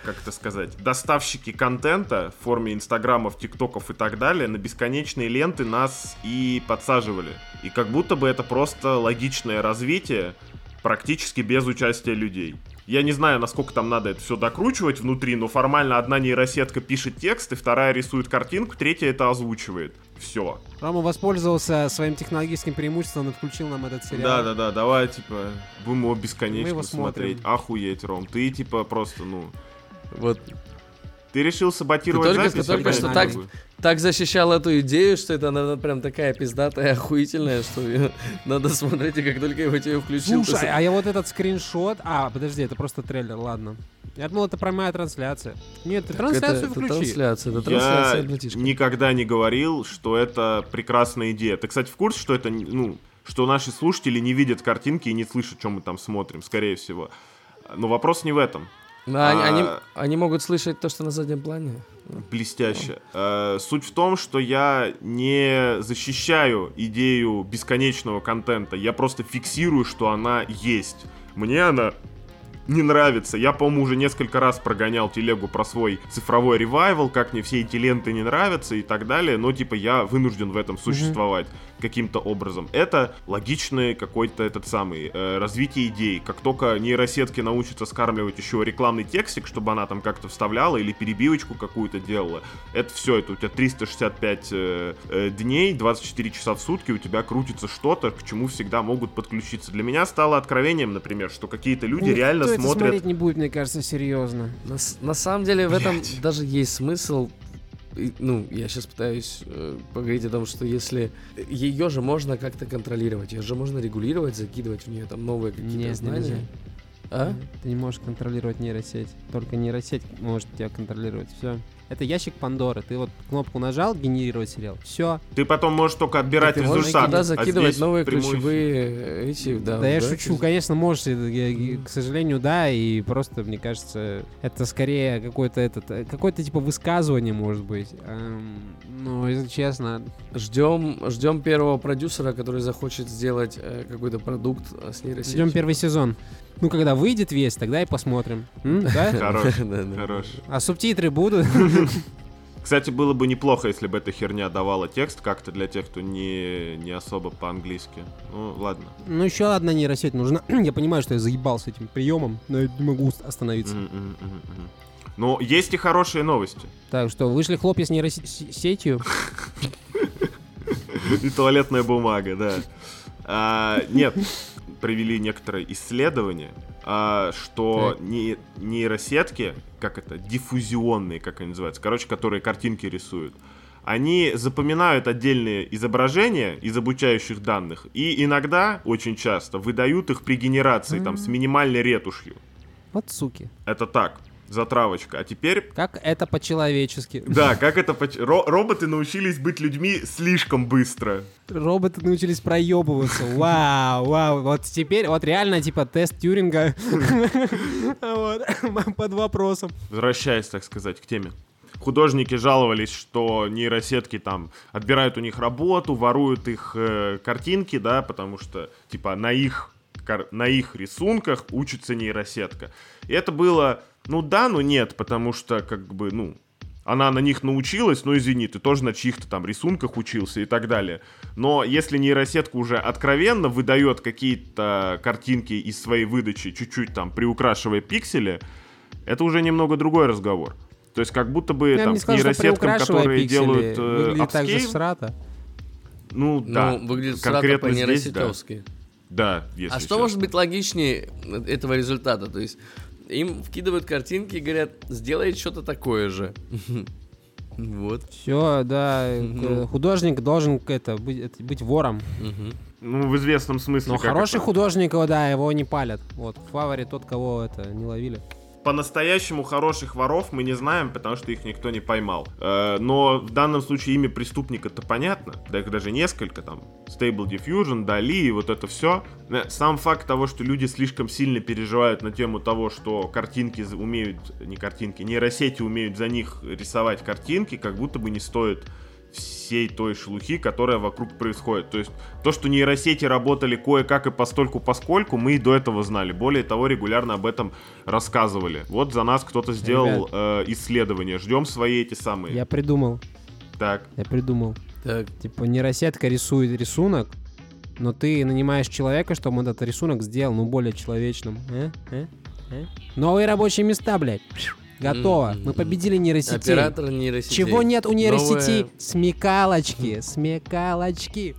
[SPEAKER 3] как это сказать, доставщики контента в форме инстаграмов, тиктоков и так далее на бесконечные ленты нас и подсаживали. И как будто бы это просто логичное развитие, практически без участия людей. Я не знаю, насколько там надо это все докручивать внутри, но формально одна нейросетка пишет текст, и вторая рисует картинку, третья это озвучивает. Все.
[SPEAKER 1] Рома воспользовался своим технологическим преимуществом и включил нам этот сериал.
[SPEAKER 3] Да, да, да, давай, типа, будем его
[SPEAKER 1] Мы
[SPEAKER 3] бесконечно
[SPEAKER 1] его
[SPEAKER 3] смотреть.
[SPEAKER 1] смотрим.
[SPEAKER 3] Охуеть, Ром. Ты, типа, просто, ну...
[SPEAKER 2] Вот
[SPEAKER 3] Ты решил саботировать
[SPEAKER 2] Ты только-
[SPEAKER 3] запись?
[SPEAKER 2] ты только
[SPEAKER 1] что
[SPEAKER 2] так- так защищал эту идею, что это она прям такая пиздатая, охуительная, что её надо смотреть, и как только я тебе включил... ты
[SPEAKER 1] Слушай,
[SPEAKER 2] с-
[SPEAKER 1] а я вот этот скриншот... А, подожди, это просто трейлер, ладно. Я думал, это прямая трансляция. Нет, ты
[SPEAKER 2] это,
[SPEAKER 1] трансляцию
[SPEAKER 2] это
[SPEAKER 1] включи.
[SPEAKER 2] трансляция, это трансляция,
[SPEAKER 3] Я
[SPEAKER 2] братишка.
[SPEAKER 3] никогда не говорил, что это прекрасная идея. Ты, кстати, в курсе, что это, ну, что наши слушатели не видят картинки и не слышат, что мы там смотрим, скорее всего. Но вопрос не в этом.
[SPEAKER 2] Они,
[SPEAKER 3] а-
[SPEAKER 2] они- они могут слышать то, что на заднем плане.
[SPEAKER 3] Блестяще. Э, суть в том, что я не защищаю идею бесконечного контента. Я просто фиксирую, что она есть. Мне она не нравится. Я, по-моему, уже несколько раз прогонял телегу про свой цифровой ревайвал, как мне все эти ленты не нравятся и так далее, но, типа, я вынужден в этом существовать каким-то образом. Это логичный какой-то этот самый э, развитие идей. Как только нейросетки научатся скармливать еще рекламный текстик, чтобы она там как-то вставляла или перебивочку какую-то делала, это все, это у тебя 365 э, э, дней, 24 часа в сутки у тебя крутится что-то, к чему всегда могут подключиться. Для меня стало откровением, например, что какие-то люди
[SPEAKER 1] Никто
[SPEAKER 3] реально
[SPEAKER 1] это
[SPEAKER 3] смотрят...
[SPEAKER 1] смотреть не будет, мне кажется, серьезно.
[SPEAKER 2] На, на самом деле в этом
[SPEAKER 3] Блядь.
[SPEAKER 2] даже есть смысл. Ну, я сейчас пытаюсь э, поговорить о том, что если ее же можно как-то контролировать, ее же можно регулировать, закидывать в нее там новые какие-то
[SPEAKER 1] Нет,
[SPEAKER 2] знания.
[SPEAKER 1] нельзя.
[SPEAKER 2] А?
[SPEAKER 1] Ты не можешь контролировать нейросеть. Только нейросеть может тебя контролировать. Все. Это ящик Пандоры. Ты вот кнопку нажал, генерировать сериал. Все.
[SPEAKER 3] Ты потом можешь только отбирать
[SPEAKER 2] можешь
[SPEAKER 3] результат.
[SPEAKER 2] туда
[SPEAKER 3] а
[SPEAKER 2] закидывать
[SPEAKER 3] здесь
[SPEAKER 2] новые ключевые э, эти, да.
[SPEAKER 1] Да, я шучу, конечно, можешь. я- я- К сожалению, да. И просто, мне кажется, это скорее какое-то этот, э, какое-то типа высказывание, может быть. Эм, Ну, если честно,
[SPEAKER 2] Ждем, ждем первого продюсера, который захочет сделать э, какой-то продукт э, с нейросетью.
[SPEAKER 1] ждем первый сезон. Ну, когда выйдет весь, тогда и посмотрим. М, Да?
[SPEAKER 3] Хорош, *laughs*
[SPEAKER 2] Да, да.
[SPEAKER 3] хорош.
[SPEAKER 1] А субтитры будут? *laughs* *laughs*
[SPEAKER 3] Кстати, было бы неплохо, если бы эта херня давала текст как-то для тех, кто не, не особо по-английски. Ну, ладно.
[SPEAKER 1] Ну, еще одна нейросеть нужна. *clears throat* Я понимаю, что я заебался этим приемом, но я не могу остановиться.
[SPEAKER 3] Мгм. Но есть и хорошие новости.
[SPEAKER 1] Так что, вышли хлопья с нейросетью? *laughs*
[SPEAKER 3] И туалетная бумага, да. А, нет, провели некоторые исследования, а, что не- нейросетки, как это, диффузионные, как они называются, короче, которые картинки рисуют, они запоминают отдельные изображения из обучающих данных и иногда, очень часто, выдают их при генерации, там, с минимальной ретушью.
[SPEAKER 1] Вот суки.
[SPEAKER 3] Это так, затравочка. А теперь
[SPEAKER 1] Как это по-человечески?
[SPEAKER 3] да, как это... поч- ро- роботы научились быть людьми слишком быстро.
[SPEAKER 1] Роботы научились проебываться. Вау, вау. Вот теперь, вот реально, типа, тест Тюринга *laughs* под вопросом.
[SPEAKER 3] Возвращаясь, так сказать, к теме. Художники жаловались, что нейросетки там отбирают у них работу, воруют их э, картинки, да, потому что, типа, на их, на их рисунках учится нейросетка. И это было, ну да, ну нет, потому что, как бы, ну, она на них научилась, ну извини, ты тоже на чьих-то там рисунках учился и так далее. Но если нейросетка уже откровенно выдает какие-то картинки из своей выдачи, чуть-чуть там приукрашивая пиксели, это уже немного другой разговор. То есть как будто бы
[SPEAKER 1] Я
[SPEAKER 3] там
[SPEAKER 1] сказал,
[SPEAKER 3] нейросеткам, которые
[SPEAKER 1] пиксели,
[SPEAKER 3] делают э,
[SPEAKER 1] выглядит так же
[SPEAKER 3] upscale,
[SPEAKER 1] всрато.
[SPEAKER 3] ну да,
[SPEAKER 2] Ну, выглядит
[SPEAKER 3] конкретно здесь, да. Да, если
[SPEAKER 2] А что
[SPEAKER 3] честно.
[SPEAKER 2] может быть логичнее этого результата? То есть им вкидывают картинки и говорят, сделай что-то такое же. *laughs* Вот.
[SPEAKER 1] Все, да.
[SPEAKER 2] Ну.
[SPEAKER 1] э, Художник должен это, быть, быть вором.
[SPEAKER 3] Ну, в известном смысле.
[SPEAKER 1] Но хороший
[SPEAKER 3] это?
[SPEAKER 1] художник, да, его не палят. Вот, в фаворе тот, кого это не ловили.
[SPEAKER 3] По-настоящему хороших воров мы не знаем, потому что их никто не поймал. Э, но в данном случае имя преступника-то понятно. Да их даже несколько там. Stable Diffusion, Дали и вот это все. Э, сам факт того, что люди слишком сильно переживают на тему того, что картинки умеют, не картинки, нейросети умеют за них рисовать картинки, как будто бы не стоит всей той шелухи, которая вокруг происходит. То есть то, что нейросети работали кое-как и постольку поскольку, мы и до этого знали. Более того, регулярно об этом рассказывали. Вот за нас кто-то сделал э, исследование. Ждем свои эти самые.
[SPEAKER 1] Я придумал.
[SPEAKER 3] Так.
[SPEAKER 1] Я придумал.
[SPEAKER 2] Так,
[SPEAKER 1] Типа нейросетка рисует рисунок, но ты нанимаешь человека, чтобы он этот рисунок сделал, ну, более человечным. Э? Э? Э? Новые рабочие места, блядь. Готово. Мы победили нейросетей.
[SPEAKER 2] оператор нейросетей.
[SPEAKER 1] Чего нет у нейросети?
[SPEAKER 2] Новая-
[SPEAKER 1] Смекалочки. Смекалочки.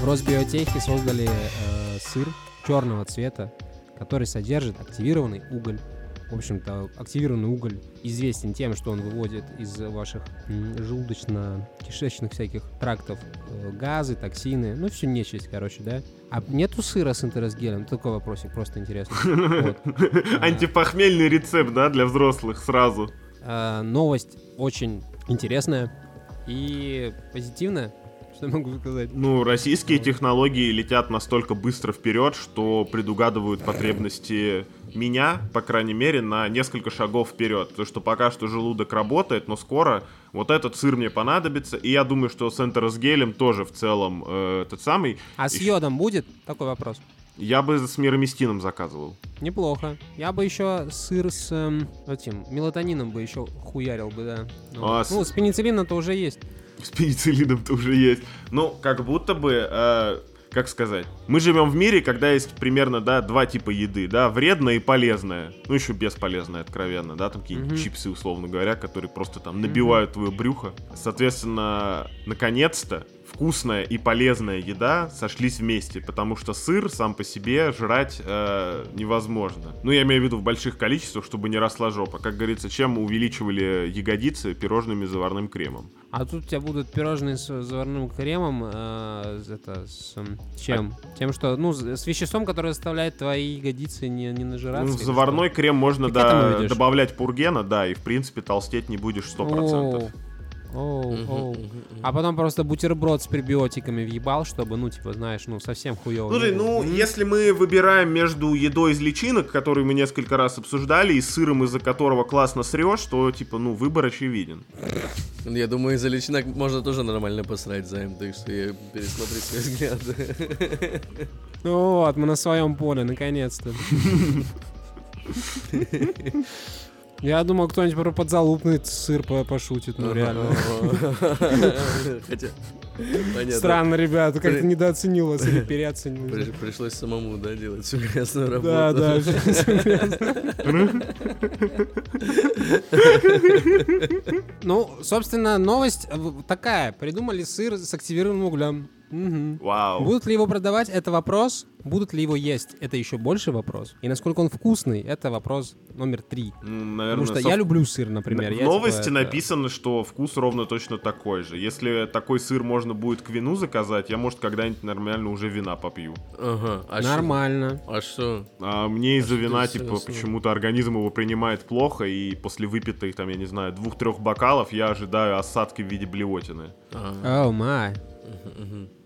[SPEAKER 1] В Росбиотехе создали э, сыр черного цвета, который содержит активированный уголь. В общем-то, активированный уголь известен тем, что он выводит из ваших желудочно-кишечных всяких трактов э, газы, токсины, ну, всю нечисть, короче, да? А нету сыра с интеросгелем? Такой вопросик, просто интересно. Вот. *laughs*
[SPEAKER 3] Антипохмельный рецепт, да, для взрослых сразу.
[SPEAKER 1] А, Новость очень интересная и позитивная. Что я могу сказать?
[SPEAKER 3] Ну, российские технологии летят настолько быстро вперед, что предугадывают потребности меня, по крайней мере, на несколько шагов вперед. Потому что пока что желудок работает, но скоро вот этот сыр мне понадобится. И я думаю, что с энтеросгелем тоже в целом э, этот самый.
[SPEAKER 1] А с
[SPEAKER 3] Ещё-
[SPEAKER 1] йодом будет? Такой вопрос.
[SPEAKER 3] Я бы с мироместином заказывал.
[SPEAKER 1] Неплохо. Я бы еще сыр с эм, этим мелатонином бы еще хуярил бы, да. Ну,
[SPEAKER 3] А,
[SPEAKER 1] вот.
[SPEAKER 3] с-
[SPEAKER 1] ну, с пенициллином-то уже есть.
[SPEAKER 3] С пенициллином-то уже есть. Ну, как будто бы, э, как сказать, мы живем в мире, когда есть примерно, да, два типа еды, да, вредная и полезная. Ну, еще бесполезная, откровенно, да, там какие-нибудь
[SPEAKER 1] Мгм.
[SPEAKER 3] чипсы, условно говоря, которые просто там набивают твое брюхо. Соответственно, наконец-то вкусная и полезная еда сошлись вместе, потому что сыр сам по себе жрать э, невозможно. Ну, я имею в виду в больших количествах, чтобы не росла жопа. Как говорится, чем увеличивали ягодицы пирожными заварным кремом.
[SPEAKER 1] А тут у тебя будут пирожные с заварным кремом, э, это, с чем? Тем, что, ну, с веществом, которое заставляет твои ягодицы не, не нажираться.
[SPEAKER 3] Ну, в заварной крем можно да, добавлять пургена, да, и в принципе толстеть не будешь
[SPEAKER 1] что?
[SPEAKER 3] 100%.
[SPEAKER 1] Оу, оу. А потом просто бутерброд с пребиотиками въебал, чтобы, ну, типа, знаешь, ну, совсем хуёво.
[SPEAKER 3] Слушай, ну, если мы выбираем между едой из личинок, которую мы несколько раз обсуждали, и сыром, из-за которого классно срешь, то, типа, ну, выбор очевиден.
[SPEAKER 2] Я думаю, из-за личинок можно тоже нормально посрать займ, так что я пересмотрю свои взгляды.
[SPEAKER 1] Ну вот, мы на своем поле, наконец-то. *laughs* Я думал, кто-нибудь про подзалупный сыр по- пошутит, ну реально. *laughs*
[SPEAKER 2] Хотя, понятно.
[SPEAKER 1] Странно, ребята, как-то
[SPEAKER 2] При-
[SPEAKER 1] недооценил вас или *laughs* переоценил.
[SPEAKER 2] При-. Пришлось самому, да, делать всю грязную работу.
[SPEAKER 1] Да, да. Ну, собственно, новость э, такая. Придумали сыр с активированным углем. Мгм.
[SPEAKER 3] Вау.
[SPEAKER 1] Будут ли его продавать, это вопрос. Будут ли его есть, это еще больше вопрос. И насколько он вкусный, это вопрос номер три.
[SPEAKER 3] Наверное,
[SPEAKER 1] Потому что
[SPEAKER 3] со-
[SPEAKER 1] я люблю сыр, например.
[SPEAKER 3] В
[SPEAKER 1] Я,
[SPEAKER 3] новости
[SPEAKER 1] типа, это-
[SPEAKER 3] написано, что вкус ровно точно такой же. Если такой сыр можно будет к вину заказать, я, может, когда-нибудь нормально уже вина попью.
[SPEAKER 2] Ага. А
[SPEAKER 1] Нормально.
[SPEAKER 2] А что?
[SPEAKER 3] А мне из-за
[SPEAKER 2] что
[SPEAKER 3] вина, типа,
[SPEAKER 2] сразу?
[SPEAKER 3] почему-то организм его принимает плохо, и после выпитых, там, я не знаю, двух-трех бокалов я ожидаю осадки в виде блевотины.
[SPEAKER 2] А,
[SPEAKER 1] О, май.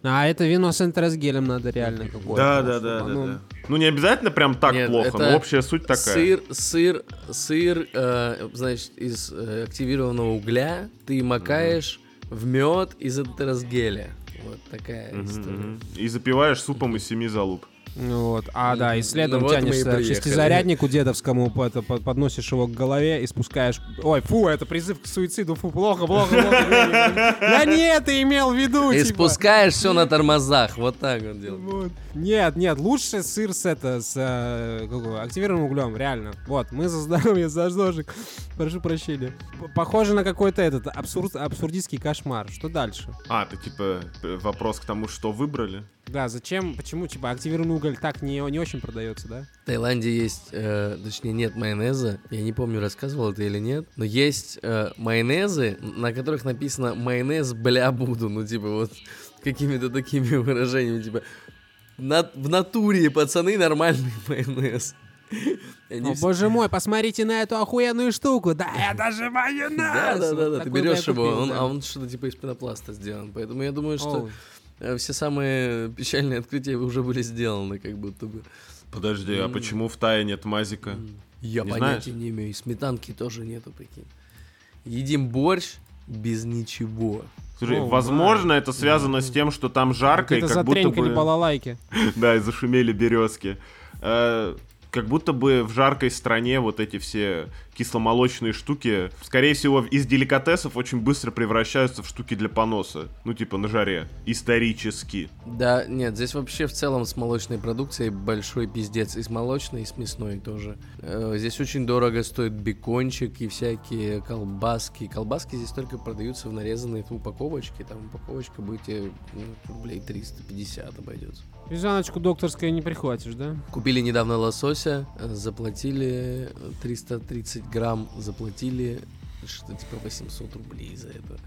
[SPEAKER 1] А это вино с энтеросгелем надо реально какое-то.
[SPEAKER 3] Да, да,
[SPEAKER 1] чтобы
[SPEAKER 3] да, да,
[SPEAKER 1] оно-
[SPEAKER 3] да. Ну, не обязательно прям так
[SPEAKER 2] Нет,
[SPEAKER 3] плохо,
[SPEAKER 2] это
[SPEAKER 3] но общая суть такая.
[SPEAKER 2] Сыр, сыр, сыр, э, значит, из э, активированного угля ты макаешь в мед из энтеросгеля. Вот такая
[SPEAKER 3] Мгм,
[SPEAKER 2] история.
[SPEAKER 3] мгм. И запиваешь супом из семи залуп.
[SPEAKER 1] Ну Вот. А, да, и следом
[SPEAKER 2] Ну вот
[SPEAKER 1] к
[SPEAKER 2] приехали.
[SPEAKER 1] шестизаряднику дедовскому, по- это, по- подносишь его к голове и спускаешь... Ой, фу, это призыв к суициду, фу, плохо, плохо, плохо. *laughs* Я не это имел в виду,
[SPEAKER 2] И
[SPEAKER 1] типа.
[SPEAKER 2] спускаешь все на тормозах. Вот так он делает.
[SPEAKER 1] Вот. Нет, нет, лучше сыр с это, с э, активированным углем, реально. Вот, мы за здоровье, за зожик. Прошу прощения. Похоже на какой-то этот абсурд, абсурдистский кошмар. Что дальше?
[SPEAKER 3] А, это типа э, вопрос к тому, что выбрали.
[SPEAKER 1] Да, зачем, почему, типа, активированный уголь так не, не очень продается, да?
[SPEAKER 2] В Таиланде есть, э, точнее, нет майонеза. Я не помню, рассказывал это или нет. Но есть э, майонезы, на которых написано майонез бля буду. Ну, типа, вот *laughs* какими-то такими выражениями, типа, на, в натуре, пацаны, нормальный *laughs* майонез. *laughs*
[SPEAKER 1] О, боже мой, посмотрите на эту охуенную штуку. Да, это же майонез!
[SPEAKER 2] Да, да, да, да. Ты берешь его, а он что-то типа из пенопласта сделан. Поэтому я думаю, что все самые печальные открытия уже были сделаны, как будто бы.
[SPEAKER 3] Подожди, а почему в Тае нет мазика?
[SPEAKER 2] Я
[SPEAKER 3] Не
[SPEAKER 2] понятия
[SPEAKER 3] знаешь?
[SPEAKER 2] не имею. И сметанки тоже нету, прикинь. Едим борщ без ничего.
[SPEAKER 3] Слушай,
[SPEAKER 1] О,
[SPEAKER 3] возможно, это связано с тем, что там жарко, и
[SPEAKER 1] Это
[SPEAKER 3] как будто бы...
[SPEAKER 1] балалайки. *laughs*
[SPEAKER 3] Да, и зашумели березки. Э, Как будто бы в жаркой стране вот эти все кисломолочные штуки, скорее всего, из деликатесов очень быстро превращаются в штуки для поноса. Ну, типа на жаре. Исторически.
[SPEAKER 2] Да, нет, здесь вообще в целом с молочной продукцией большой пиздец. И с молочной, и с мясной тоже. Э, Здесь очень дорого стоит бекончик и всякие колбаски. Колбаски здесь только продаются в нарезанной упаковочке. Там упаковочка будет тебе ну, рублей 350 обойдется.
[SPEAKER 1] Вязаночку докторской не прихватишь, да?
[SPEAKER 2] Купили недавно лосося, заплатили э, 330 грамм, заплатили что-то типа 800 рублей за это.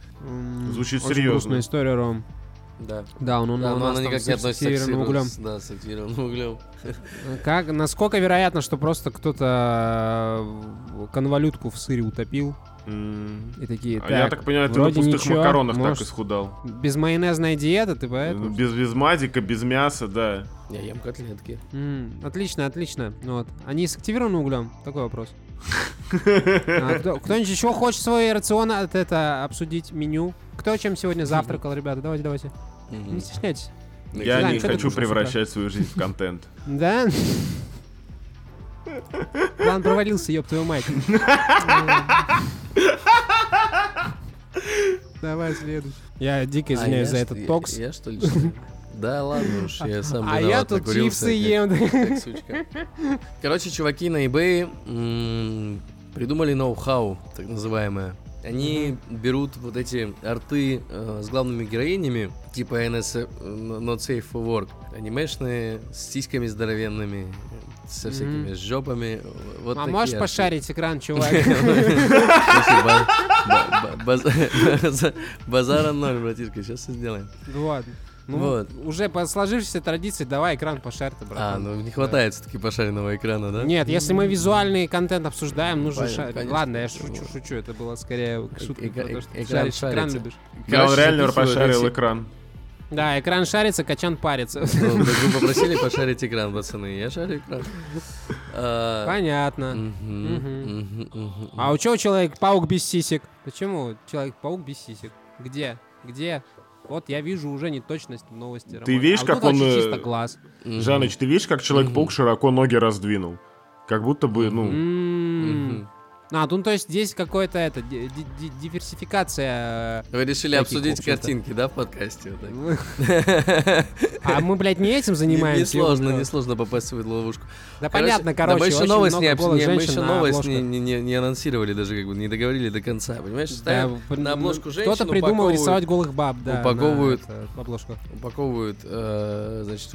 [SPEAKER 3] Звучит
[SPEAKER 1] очень
[SPEAKER 3] серьезно.
[SPEAKER 1] грустная история, Ром.
[SPEAKER 2] Да.
[SPEAKER 1] Да, он, он
[SPEAKER 2] Да,
[SPEAKER 1] у
[SPEAKER 2] но
[SPEAKER 1] нас
[SPEAKER 2] она
[SPEAKER 1] там
[SPEAKER 2] никак не относится к
[SPEAKER 1] активированным
[SPEAKER 2] сыру-
[SPEAKER 1] углем.
[SPEAKER 2] Да, с активированным углем. *laughs*
[SPEAKER 1] Как, насколько вероятно, что просто кто-то э, конвалютку в сыре утопил. И такие,
[SPEAKER 3] А я так понимаю, ты на пустых
[SPEAKER 1] ничего,
[SPEAKER 3] макаронах так
[SPEAKER 1] может,
[SPEAKER 3] исхудал.
[SPEAKER 1] Без майонезной диеты ты поэтому?
[SPEAKER 3] Без, без мазика, без мяса, да.
[SPEAKER 2] Я ем котлетки.
[SPEAKER 1] М, Отлично, отлично. Ну Вот. Они с активированным углем? Такой вопрос. *laughs* А кто- Кто-нибудь еще хочет свой рацион от это обсудить меню? Кто чем сегодня завтракал, ребята? Давайте, давайте.
[SPEAKER 2] Мгм.
[SPEAKER 1] Не стесняйтесь.
[SPEAKER 3] Я не
[SPEAKER 1] что ты
[SPEAKER 3] хочу
[SPEAKER 1] кушал с утра?
[SPEAKER 3] превращать свою жизнь в контент. *laughs*
[SPEAKER 1] Да? План провалился, ёб твою мать. *laughs* Давай следующий. Я дико
[SPEAKER 2] А,
[SPEAKER 1] извиняюсь за этот
[SPEAKER 2] я-
[SPEAKER 1] токс.
[SPEAKER 2] Я что ли? что ли? *laughs* Да ладно уж, я сам
[SPEAKER 1] А я тут чипсы ем. *laughs*
[SPEAKER 2] Короче, чуваки на eBay придумали ноу-хау, так называемое. Они берут вот эти арты э, с главными героинями, типа NS Not Safe for Work, анимешные, с сиськами здоровенными, со всякими
[SPEAKER 1] Мгм.
[SPEAKER 2] жопами. Вот
[SPEAKER 1] А можешь
[SPEAKER 2] арты.
[SPEAKER 1] пошарить экран, *laughs* чувак? *laughs*
[SPEAKER 2] Базара ноль, братишка, сейчас все сделаем.
[SPEAKER 1] Ну ладно. Ну,
[SPEAKER 2] Вот.
[SPEAKER 1] уже по сложившейся традиции, давай экран пошарь ты, брат.
[SPEAKER 2] А, ну не хватает все-таки пошаренного экрана, да?
[SPEAKER 1] Нет, если мы визуальный контент обсуждаем, нужно шарить. Ладно, я шучу, шучу. Это было скорее шутка
[SPEAKER 2] Эка-
[SPEAKER 1] про то, что ты
[SPEAKER 2] экран
[SPEAKER 1] шаришь, экран
[SPEAKER 2] шарится.
[SPEAKER 1] любишь.
[SPEAKER 3] Да,
[SPEAKER 2] запихивают
[SPEAKER 3] пошарил экран.
[SPEAKER 1] Да, экран шарится, качан парится.
[SPEAKER 2] Ну, *laughs* вы попросили пошарить экран, пацаны. Я шарю экран. А,
[SPEAKER 1] Понятно. А у чего человек-паук без сисек? Почему человек-паук без сисек? Где? Где? Вот я вижу уже неточность в новости.
[SPEAKER 3] Ты
[SPEAKER 1] Роман.
[SPEAKER 3] видишь,
[SPEAKER 1] а
[SPEAKER 3] как он, э,
[SPEAKER 1] чисто глаз.
[SPEAKER 3] Жаныч, ты видишь, как Человек-паук широко ноги раздвинул? Как будто бы, ну...
[SPEAKER 1] А, ну то есть здесь какое-то это, ди- ди- ди- диверсификация.
[SPEAKER 2] Вы решили
[SPEAKER 1] Таких,
[SPEAKER 2] обсудить картинки, да, в подкасте?
[SPEAKER 1] э,
[SPEAKER 2] так?
[SPEAKER 1] А мы, блядь, не этим *laughs*
[SPEAKER 2] Не-
[SPEAKER 1] занимаемся.
[SPEAKER 2] Несложно,
[SPEAKER 1] ёбаный рот.
[SPEAKER 2] несложно попасть в эту ловушку.
[SPEAKER 1] Да понятно, короче,
[SPEAKER 2] мы еще новость, не, не- мы еще новость не, не- не- не анонсировали даже, как бы не договорили до конца, понимаешь? На
[SPEAKER 1] ну,
[SPEAKER 2] обложку женщин,
[SPEAKER 1] Кто-то придумал рисовать голых баб, да.
[SPEAKER 2] упаковывают-
[SPEAKER 1] обложку.
[SPEAKER 2] упаковывают, э, значит,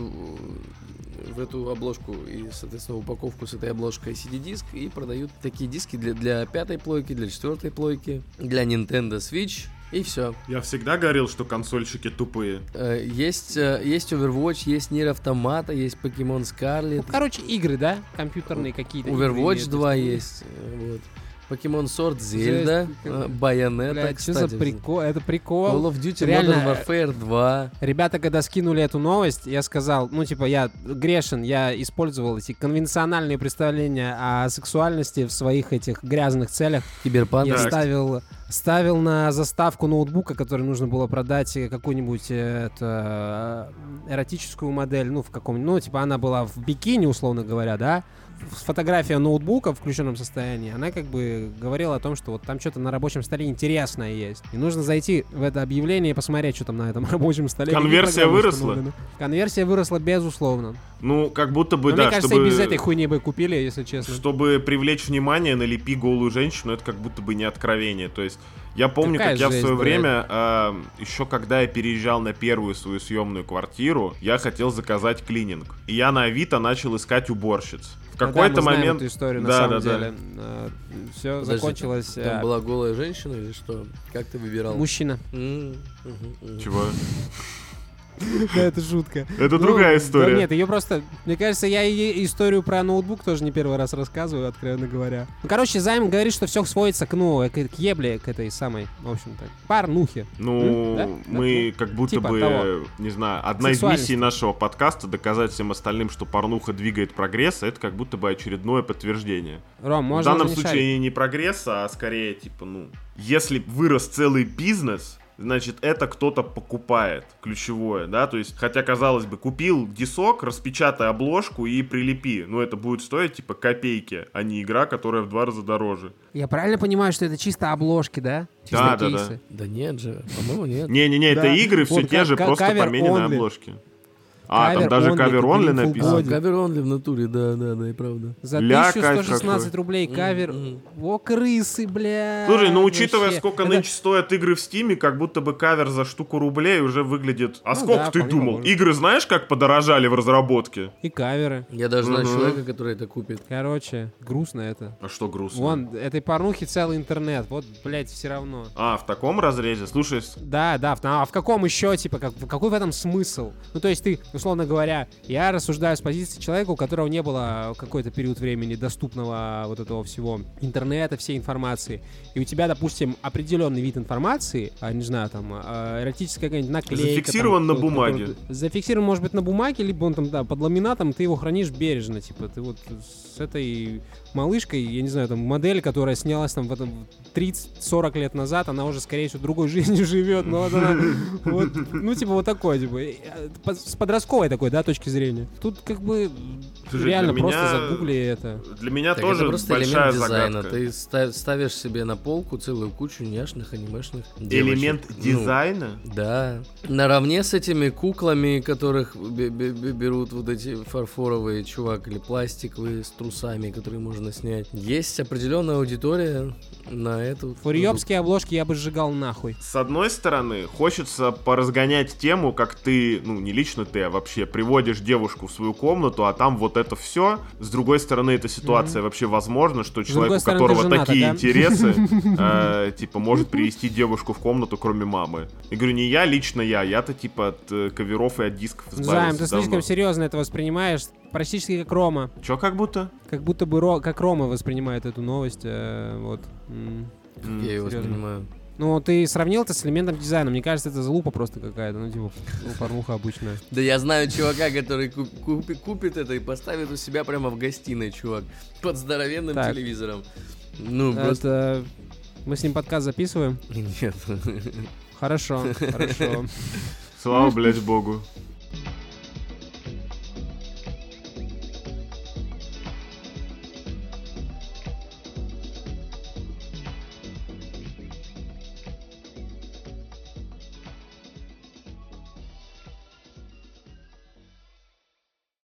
[SPEAKER 2] в- эту обложку и, соответственно, упаковку с этой обложкой CD-диск и продают такие диски для, для пятой плойки, для четвертой плойки, для Nintendo Switch и все.
[SPEAKER 3] Я всегда говорил, что консольщики тупые.
[SPEAKER 2] Есть, э, есть Overwatch, есть Nier Automata, есть Pokemon
[SPEAKER 1] Ну,
[SPEAKER 2] Scarlet,
[SPEAKER 1] короче, игры, да? Компьютерные какие-то. игры
[SPEAKER 2] Overwatch
[SPEAKER 1] имеют
[SPEAKER 2] 2
[SPEAKER 1] место.
[SPEAKER 2] есть, э, вот. Pokemon Sword,
[SPEAKER 1] Жесть,
[SPEAKER 2] э, Bayonetta,
[SPEAKER 1] Блядь, что
[SPEAKER 2] кстати.
[SPEAKER 1] за прикол? Это
[SPEAKER 2] Call
[SPEAKER 1] прикол.
[SPEAKER 2] of Duty
[SPEAKER 1] Реально,
[SPEAKER 2] Modern Warfare 2.
[SPEAKER 1] Ребята, когда скинули эту новость, я сказал, ну, типа, я грешен, я использовал эти конвенциональные представления о сексуальности в своих этих грязных целях.
[SPEAKER 2] Киберпанк.
[SPEAKER 1] Я
[SPEAKER 3] Так.
[SPEAKER 1] ставил, ставил на заставку ноутбука, который нужно было продать э, какую-нибудь э, это, эротическую модель, ну, в каком ну, типа, она была в бикини, условно говоря, да, фотография ноутбука в включенном состоянии, она как бы говорила о том, что вот там что-то на рабочем столе интересное есть. И нужно зайти в это объявление и посмотреть, что там на этом *laughs* рабочем столе.
[SPEAKER 3] Конверсия выросла?
[SPEAKER 1] Конверсия выросла, безусловно.
[SPEAKER 3] Ну, как будто бы,
[SPEAKER 1] Но
[SPEAKER 3] да,
[SPEAKER 1] мне кажется,
[SPEAKER 3] чтобы...
[SPEAKER 1] и без этой хуйни бы купили, если честно.
[SPEAKER 3] Чтобы привлечь внимание, налепи голую женщину, это как будто бы не откровение. То есть, я помню,
[SPEAKER 1] Какая
[SPEAKER 3] как я в свое
[SPEAKER 1] блядь.
[SPEAKER 3] время, а, еще когда я переезжал на первую свою съемную квартиру, я хотел заказать клининг. И я на Авито начал искать уборщиц. В
[SPEAKER 1] Ну да,
[SPEAKER 3] какой-то
[SPEAKER 1] знаем
[SPEAKER 3] момент...
[SPEAKER 1] эту историю на
[SPEAKER 3] Да,
[SPEAKER 1] самом
[SPEAKER 3] да, да.
[SPEAKER 1] деле. все
[SPEAKER 2] Подожди,
[SPEAKER 1] закончилось.
[SPEAKER 2] Там
[SPEAKER 1] э,
[SPEAKER 2] была голая женщина или что? Как ты выбирал?
[SPEAKER 1] Мужчина.
[SPEAKER 3] Чего? *laughs*
[SPEAKER 1] Да, это шутка.
[SPEAKER 3] Это
[SPEAKER 1] Ну,
[SPEAKER 3] другая история.
[SPEAKER 1] нет, ее просто... Мне кажется, я ей историю про ноутбук тоже не первый раз рассказываю, откровенно говоря. Ну, короче, Займ говорит, что все сводится к, ну, к, ебле, к этой самой, в общем-то, парнухе.
[SPEAKER 3] Ну, мы как будто
[SPEAKER 1] Типа
[SPEAKER 3] бы, не знаю, одна из миссий нашего подкаста доказать всем остальным, что порнуха двигает прогресс, это как будто бы очередное подтверждение.
[SPEAKER 1] Ром,
[SPEAKER 3] В
[SPEAKER 1] можно
[SPEAKER 3] данном
[SPEAKER 1] уже не
[SPEAKER 3] случае не прогресс, а скорее, типа, ну, если вырос целый бизнес, значит, это кто-то покупает, ключевое, да, то есть, хотя, казалось бы, купил дисок, распечатай обложку и прилепи, ну, это будет стоить, типа, копейки, а не игра, которая в два раза дороже.
[SPEAKER 1] Я правильно понимаю, что это чисто обложки, да? Чисто
[SPEAKER 3] Да, да,
[SPEAKER 1] кейсы?
[SPEAKER 2] Да нет же, по-моему, нет.
[SPEAKER 3] Не-не-не, это
[SPEAKER 1] Да.
[SPEAKER 3] игры все те же, просто
[SPEAKER 1] only.
[SPEAKER 3] обложки. А, там
[SPEAKER 1] Кавер
[SPEAKER 3] даже
[SPEAKER 1] only,
[SPEAKER 3] кавер
[SPEAKER 1] full
[SPEAKER 3] написано.
[SPEAKER 2] А, кавер онли в натуре, да, да, да, и правда.
[SPEAKER 1] За
[SPEAKER 3] Ля, кайф
[SPEAKER 1] 1116
[SPEAKER 3] какой.
[SPEAKER 1] рублей кавер.
[SPEAKER 2] Мгм.
[SPEAKER 1] О, крысы, бля.
[SPEAKER 3] Слушай, ну учитывая,
[SPEAKER 1] вообще.
[SPEAKER 3] сколько
[SPEAKER 1] Это-
[SPEAKER 3] нынче стоят игры в Стиме, как будто бы кавер за штуку рублей уже выглядит... А
[SPEAKER 1] Ну
[SPEAKER 3] сколько
[SPEAKER 1] да,
[SPEAKER 3] ты думал?
[SPEAKER 1] возможно.
[SPEAKER 3] Игры знаешь, как подорожали в разработке?
[SPEAKER 1] И каверы.
[SPEAKER 2] Я даже знаю человека, который это купит.
[SPEAKER 1] Короче, грустно это.
[SPEAKER 3] А что грустно?
[SPEAKER 1] Вон, этой порнухи целый интернет. Вот, блядь, все равно.
[SPEAKER 3] А, в таком разрезе? Слушай,
[SPEAKER 1] Да, да, в- а в каком еще, типа, как, какой в этом смысл? Ну, то есть ты, условно говоря, я рассуждаю с позиции человека, у которого не было какой-то период времени доступного вот этого всего интернета, всей информации, и у тебя, допустим, определенный вид информации, а, не знаю, там, а, эротическая какая-нибудь наклейка.
[SPEAKER 3] Зафиксирован
[SPEAKER 1] там,
[SPEAKER 3] на бумаге.
[SPEAKER 1] Зафиксирован, может быть, на бумаге, либо он там, да, под ламинатом, ты его хранишь бережно, типа, ты вот с этой малышкой, я не знаю, там, модель, которая снялась там в этом 30-40 лет назад, она уже, скорее всего, другой *laughs* жизнью живет, но вот она, вот, ну, типа, вот такой, типа, э, с подростковой такой, да, точки зрения. Тут, как бы,
[SPEAKER 3] Слушай,
[SPEAKER 1] реально
[SPEAKER 3] для
[SPEAKER 1] просто
[SPEAKER 3] меня-
[SPEAKER 1] загугли это.
[SPEAKER 3] для меня
[SPEAKER 2] Так
[SPEAKER 3] тоже
[SPEAKER 2] это просто
[SPEAKER 3] большая
[SPEAKER 2] элемент дизайна.
[SPEAKER 3] загадка.
[SPEAKER 2] Ты ста- ставишь себе на полку целую кучу няшных анимешных девочек.
[SPEAKER 3] Элемент
[SPEAKER 2] Ну,
[SPEAKER 3] дизайна?
[SPEAKER 2] Да. Наравне с этими куклами, которых бе- бе- бе- берут вот эти фарфоровые чувак или пластиковые с трусами, которые можно снять. Есть определенная аудитория на эту.
[SPEAKER 1] Фурьёбские обложки я бы сжигал нахуй.
[SPEAKER 3] С одной стороны, хочется поразгонять тему, как ты, ну не лично ты, а вообще приводишь девушку в свою комнату, а там вот это все. С другой стороны, эта ситуация вообще возможна, что человек, у которого
[SPEAKER 1] женат,
[SPEAKER 3] такие
[SPEAKER 1] ага.
[SPEAKER 3] интересы, *laughs* э, типа, может привести девушку в комнату, кроме мамы. Я говорю, не я, лично я, я-то типа от э, коверов и от дисков
[SPEAKER 1] Займ,
[SPEAKER 3] избавился
[SPEAKER 1] ты слишком серьезно это воспринимаешь, практически как Рома.
[SPEAKER 3] Чё как будто?
[SPEAKER 1] Как будто бы Ро- как Рома воспринимает эту новость, э, вот. М.
[SPEAKER 3] М,
[SPEAKER 2] Я его
[SPEAKER 1] серьезно. Ну, ты сравнил это с элементом дизайна. Мне кажется, это залупа просто какая-то. Ну, типа, ну, порнуха обычная.
[SPEAKER 2] Да я знаю чувака, который куп- купи- купит это и поставит у себя прямо в гостиной, чувак. Под здоровенным телевизором. Ну, просто...
[SPEAKER 1] Мы с ним подкаст записываем? *laughs*
[SPEAKER 2] Нет.
[SPEAKER 1] Хорошо, хорошо.
[SPEAKER 3] Слава, блядь, богу.